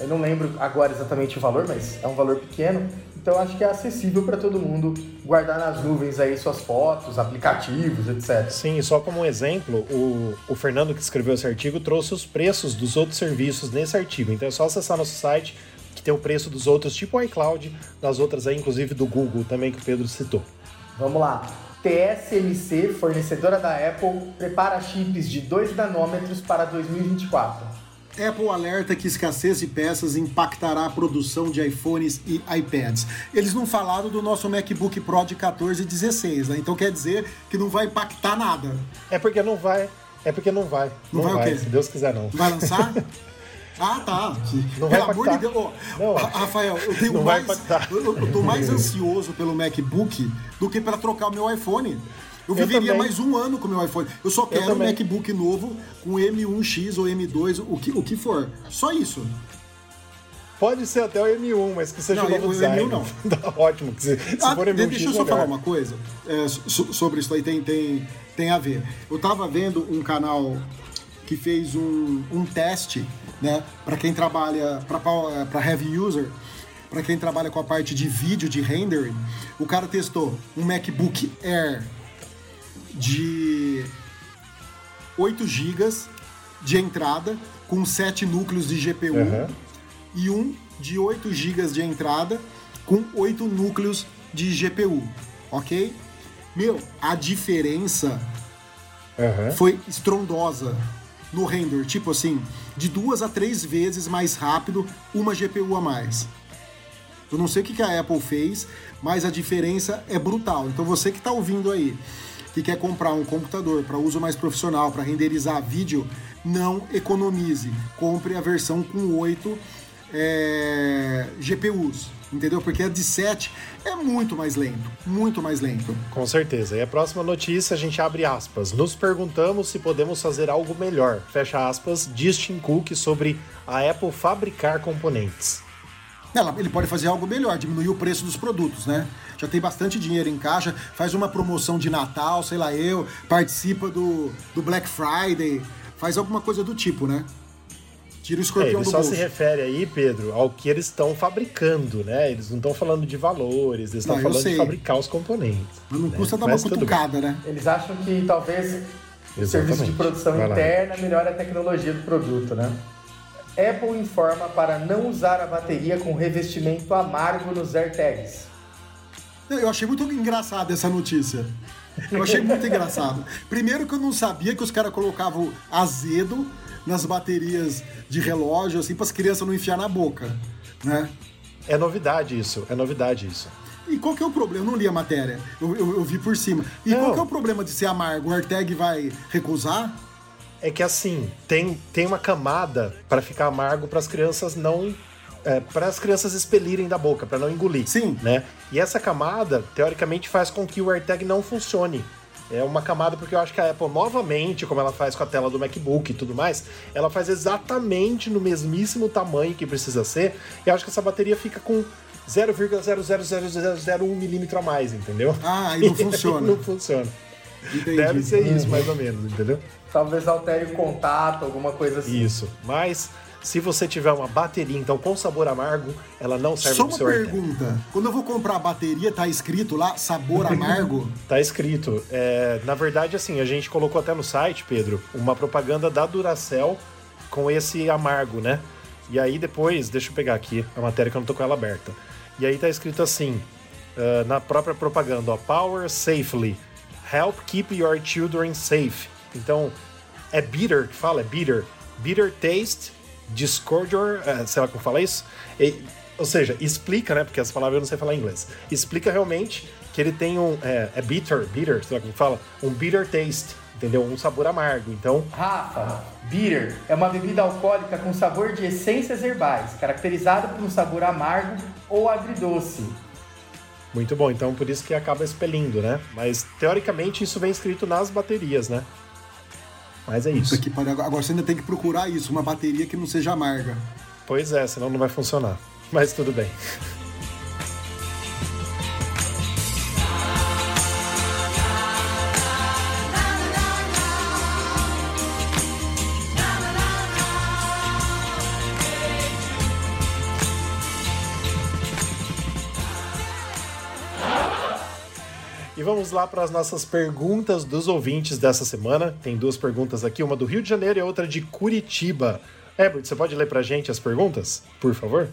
Eu não lembro agora exatamente o valor, mas é um valor pequeno. Então, acho que é acessível para todo mundo guardar nas nuvens aí suas fotos, aplicativos, etc. Sim, só como um exemplo, o, o Fernando que escreveu esse artigo trouxe os preços dos outros serviços nesse artigo. Então é só acessar nosso site que tem o preço dos outros, tipo o iCloud, das outras aí, inclusive do Google também, que o Pedro citou. Vamos lá. TSMC, fornecedora da Apple, prepara chips de 2 nanômetros para 2024. Apple alerta que escassez de peças impactará a produção de iPhones e iPads. Eles não falaram do nosso MacBook Pro de 14 e 16, né? Então quer dizer que não vai impactar nada. É porque não vai. É porque não vai. Não Não, vai o vai, quê? se Deus quiser, não. Vai lançar? Ah, tá. Não vai pelo amor de. Deus. Ó, Não. Ra- Rafael, eu tenho mais. Eu, eu tô mais ansioso pelo MacBook do que para trocar o meu iPhone. Eu viveria também. mais um ano com o meu iPhone. Eu só quero um também. MacBook novo com M1X ou M2, o que, o que for. Só isso. Pode ser até o M1, mas que seja Não, novo o design. M1 não. Tá ótimo. Se, se Ah, for de- M1X, deixa eu só melhor. falar uma coisa é, so- sobre isso aí, tem, tem, tem a ver. Eu tava vendo um canal que fez um, um teste, né, para quem trabalha, para heavy user, para quem trabalha com a parte de vídeo, de rendering. O cara testou um MacBook Air de 8 GB de entrada, com 7 núcleos de GPU Aham. e um de 8 GB de entrada com 8 núcleos de GPU, ok? Meu, a diferença Aham. foi estrondosa no render, tipo assim, de duas a três vezes mais rápido, uma GPU a mais. Eu não sei o que que a Apple fez, mas a diferença é brutal. Então você que está ouvindo aí, que quer comprar um computador para uso mais profissional, para renderizar vídeo, não economize. Compre a versão com 8 é, GPUs, entendeu? Porque a de 7 é muito mais lento, muito mais lento. Com certeza. E a próxima notícia, a gente abre aspas. Nos perguntamos se podemos fazer algo melhor. Fecha aspas, diz Tim Cook sobre a Apple fabricar componentes. Ela- ele pode fazer algo melhor, diminuir o preço dos produtos, né? Já tem bastante dinheiro em caixa, faz uma promoção de Natal, sei lá eu, participa do, do Black Friday, faz alguma coisa do tipo, né? Tira o É, escorpião ele do só bolso. se refere aí, Pedro, ao que eles estão fabricando, né? Eles não estão falando de valores, eles estão falando sei. de fabricar os componentes. Mas não né? custa dar uma Mas bem. cutucada, né? Eles acham que talvez o Exatamente. serviço de produção Vai lá. interna melhore a tecnologia do produto, né? Apple informa para não usar a bateria com revestimento amargo nos AirTags. Eu achei muito engraçada essa notícia. Eu achei muito engraçado. Primeiro que eu não sabia que os caras colocavam azedo nas baterias de relógio, assim, para as crianças não enfiar na boca, né? É novidade isso, é novidade isso. E qual que é o problema? Eu não li a matéria, eu, eu- eu vi por cima. E Não. qual que é o problema de ser amargo? O AirTag vai recusar? É que assim, tem, tem uma camada para ficar amargo para as crianças não. para as crianças expelirem da boca, para não engolir. Sim. Né? E essa camada, teoricamente, faz com que o AirTag não funcione. É uma camada porque eu acho que a Apple, novamente, como ela faz com a tela do MacBook e tudo mais, ela faz exatamente no mesmíssimo tamanho que precisa ser. E eu acho que essa bateria fica com 0,00001 milímetro a mais, entendeu? Ah, aí não funciona. não funciona. Entendi. Deve ser isso, mais ou menos, entendeu? Talvez altere o contato, alguma coisa assim. Isso. Mas se você tiver uma bateria, então, com sabor amargo, ela não serve Só pro uma pergunta. Quando eu vou comprar a bateria, tá escrito lá sabor amargo? Tá escrito. É, na verdade, assim, a gente colocou até no site, Pedro, uma propaganda da Duracell com esse amargo, né? E aí depois, deixa eu pegar aqui a matéria que eu não tô com ela aberta. E aí tá escrito assim, ah, na própria propaganda, ó, Power Safely. Help keep your children safe. Então, é bitter que fala, é bitter. Bitter taste, discordor, é, sei lá como fala isso. E- ou seja, explica, né? Porque as palavras eu não sei falar em inglês. Explica realmente que ele tem um. É, é bitter, bitter, sei lá como fala. Um bitter taste, entendeu? Um sabor amargo. Então, Rafa, bitter é uma bebida alcoólica com sabor de essências herbais, caracterizada por um sabor amargo ou agridoce. Muito bom. Então, por isso que acaba expelindo, né? Mas, teoricamente, isso vem escrito nas baterias, né? Mas é isso. Pariu. Agora você ainda tem que procurar isso, uma bateria que não seja amarga. Pois é, senão não vai funcionar. Mas tudo bem. vamos lá para as nossas perguntas dos ouvintes dessa semana. Tem duas perguntas aqui, uma do Rio de Janeiro e outra de Curitiba. Herbert, você pode ler pra gente as perguntas, por favor?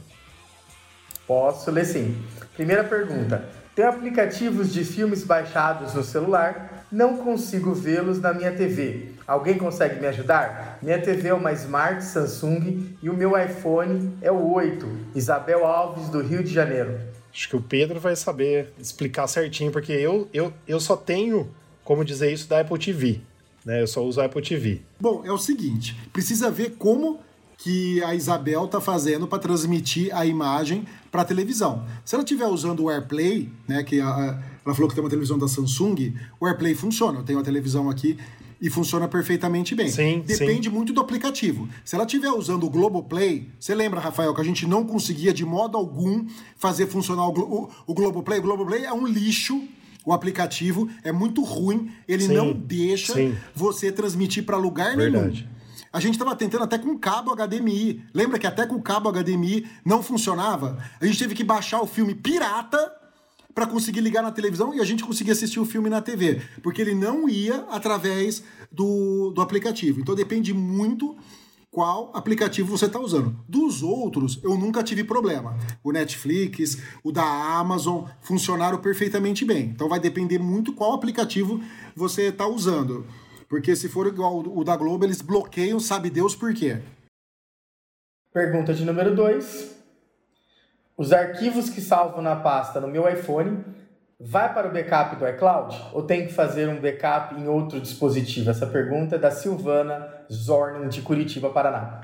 Posso ler sim. Primeira pergunta. Tenho aplicativos de filmes baixados no celular, não consigo vê-los na minha TV. Alguém consegue me ajudar? Minha TV é uma Smart Samsung e o meu iPhone é o 8. Isabel Alves, do Rio de Janeiro. Acho que o Pedro vai saber explicar certinho, porque eu, eu, eu só tenho como dizer isso da Apple TV. né? Eu só uso a Apple TV. Bom, é o seguinte, precisa ver como que a Isabel tá fazendo para transmitir a imagem para a televisão. Se ela estiver usando o AirPlay, né, que a, ela falou que tem uma televisão da Samsung, o AirPlay funciona. Eu tenho a televisão aqui e funciona perfeitamente bem. Sim, Depende sim. muito do aplicativo. Se ela estiver usando o Globoplay, você lembra, Rafael, que a gente não conseguia de modo algum fazer funcionar o, Glo o, o Globoplay? O Globoplay é um lixo. O aplicativo é muito ruim, ele Sim, não deixa sim. você transmitir para lugar nenhum. Verdade. A gente estava tentando até com cabo HDMI. Lembra que até com cabo HDMI não funcionava? A gente teve que baixar o filme pirata para conseguir ligar na televisão e a gente conseguia assistir o filme na TV, porque ele não ia através do, do aplicativo. Então depende muito qual aplicativo você está usando. Dos outros, eu nunca tive problema. O Netflix, o da Amazon funcionaram perfeitamente bem. Então vai depender muito qual aplicativo você está usando. Porque se for igual o da Globo, eles bloqueiam, sabe Deus por quê. Pergunta de número 2. Os arquivos que salvo na pasta no meu iPhone vai para o backup do iCloud ou tem que fazer um backup em outro dispositivo? Essa pergunta é da Silvana Zornin de Curitiba, Paraná.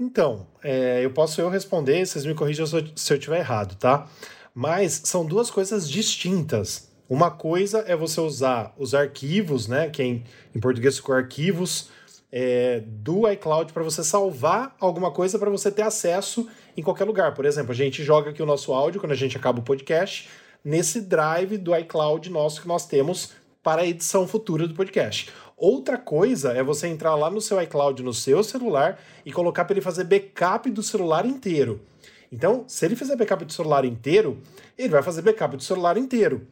Então, é, eu posso eu responder, vocês me corrijam se eu, se eu tiver errado, tá? Mas são duas coisas distintas. Uma coisa é você usar os arquivos, né? Que em, em português ficou arquivos é, do iCloud para você salvar alguma coisa para você ter acesso em qualquer lugar. Por exemplo, a gente joga aqui o nosso áudio quando a gente acaba o podcast nesse drive do iCloud nosso que nós temos para a edição futura do podcast. Outra coisa é você entrar lá no seu iCloud no seu celular e colocar para ele fazer backup do celular inteiro. Então, se ele fizer backup do celular inteiro, ele vai fazer backup do celular inteiro.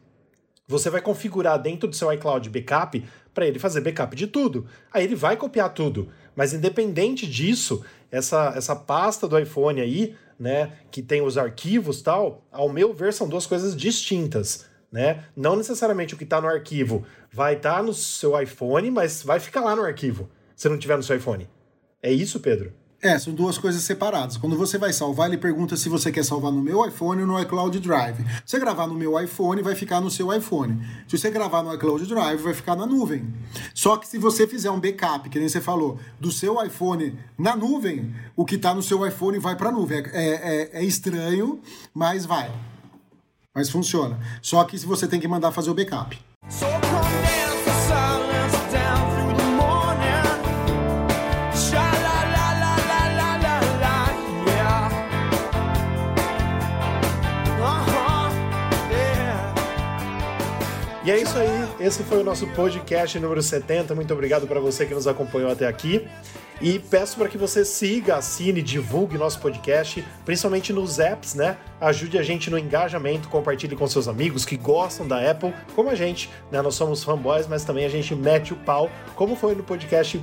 Você vai configurar dentro do seu iCloud backup para ele fazer backup de tudo. Aí ele vai copiar tudo. Mas independente disso, essa, essa pasta do iPhone aí, né, que tem os arquivos tal, ao meu ver, são duas coisas distintas. Né? Não necessariamente o que está no arquivo vai estar tá no seu iPhone, mas vai ficar lá no arquivo, se não tiver no seu iPhone. É isso, Pedro? É, são duas coisas separadas. Quando você vai salvar, ele pergunta se você quer salvar no meu iPhone ou no iCloud Drive. Se você gravar no meu iPhone, vai ficar no seu iPhone. Se você gravar no iCloud Drive, vai ficar na nuvem. Só que se você fizer um backup, que nem você falou, do seu iPhone na nuvem, o que está no seu iPhone vai para a nuvem. É, é, é estranho, mas vai. Mas funciona. Só que se você tem que mandar fazer o backup. So E é isso aí, esse foi o nosso podcast número 70. Muito obrigado para você que nos acompanhou até aqui. E peço para que você siga, assine, divulgue nosso podcast, principalmente nos apps, né? Ajude a gente no engajamento, compartilhe com seus amigos que gostam da Apple, como a gente, né? Nós somos fanboys, mas também a gente mete o pau, como foi no podcast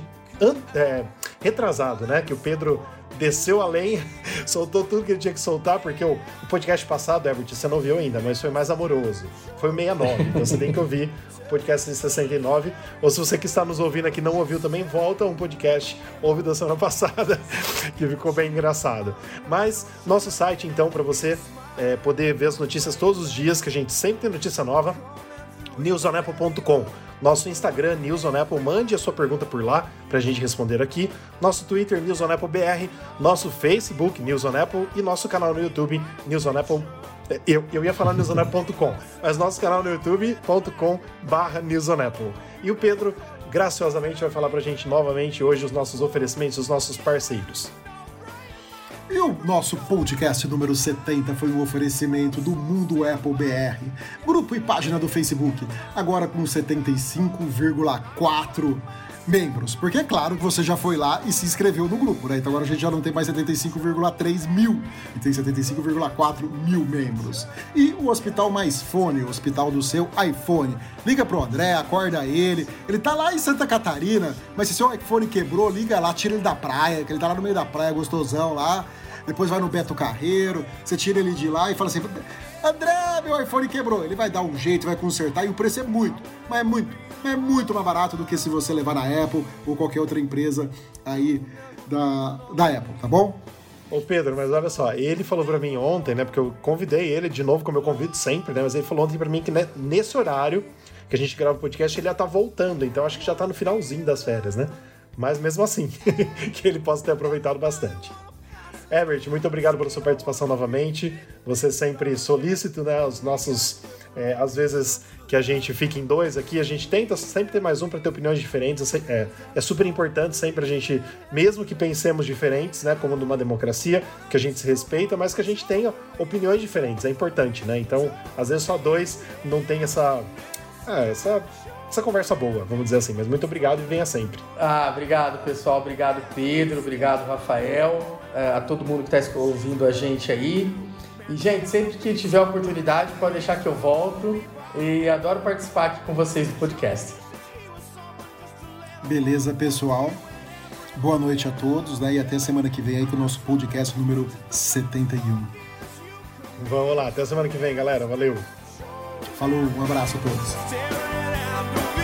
é, retrasado, né? Que o Pedro desceu além, soltou tudo que ele tinha que soltar, porque o, o podcast passado, Herbert, você não viu ainda, mas foi mais amoroso. Foi o 69, então você tem que ouvir o podcast de 69. Ou se você que está nos ouvindo aqui não ouviu também, volta um podcast, ouve da semana passada, que ficou bem engraçado. Mas nosso site, então, para você é, poder ver as notícias todos os dias, que a gente sempre tem notícia nova, newsonapple.com. Nosso Instagram, News mande a sua pergunta por lá pra gente responder aqui. Nosso Twitter, News. Nosso Facebook, News. E nosso canal no YouTube, News. Eu, eu ia falar newsonapple.com, mas nosso canal no youtube.com barra News on Apple. E o Pedro, graciosamente, vai falar pra gente novamente hoje os nossos oferecimentos, os nossos parceiros. E o nosso podcast número 70 foi um oferecimento do Mundo Apple BR, grupo e página do Facebook, agora com 75,4 membros. Porque é claro que você já foi lá e se inscreveu no grupo, né? Então agora a gente já não tem mais 75,3 mil, e tem 75,4 mil membros. E o Hospital Mais Fone, o hospital do seu iPhone. Liga pro André, acorda ele. Ele tá lá em Santa Catarina, mas se seu iPhone quebrou, liga lá, tira ele da praia, que ele tá lá no meio da praia, gostosão lá depois vai no Beto Carreiro, você tira ele de lá e fala assim: André, meu iPhone quebrou. Ele vai dar um jeito, vai consertar e o preço é muito, mas é muito, é muito mais barato do que se você levar na Apple ou qualquer outra empresa aí da, da Apple, tá bom? Ô Pedro, mas olha só, ele falou pra mim ontem, né? Porque eu convidei ele de novo, como eu convido sempre, né? Mas ele falou ontem pra mim que né, nesse horário que a gente grava o podcast, ele já tá voltando, então acho que já tá no finalzinho das férias, né? Mas mesmo assim, que ele possa ter aproveitado bastante. Herbert, muito obrigado pela sua participação novamente. Você sempre solícito, né? Os nossos. É, às vezes que a gente fica em dois aqui, a gente tenta sempre ter mais um para ter opiniões diferentes. É, é, super importante sempre a gente, mesmo que pensemos diferentes, né? Como numa democracia, que a gente se respeita, mas que a gente tenha opiniões diferentes. É importante, né? Então, às vezes só dois não tem essa. É, essa essa conversa boa, vamos dizer assim. Mas muito obrigado e venha sempre. Ah, obrigado, pessoal. Obrigado, Pedro. Obrigado, Rafael. É, a todo mundo que está ouvindo a gente aí. E, gente, sempre que tiver oportunidade, pode deixar que eu volto. E adoro participar aqui com vocês do podcast. Beleza, pessoal. Boa noite a todos, né? E até semana que vem aí com o nosso podcast número 71. Vamos lá, até semana que vem, galera. Valeu. Falou, um abraço a todos.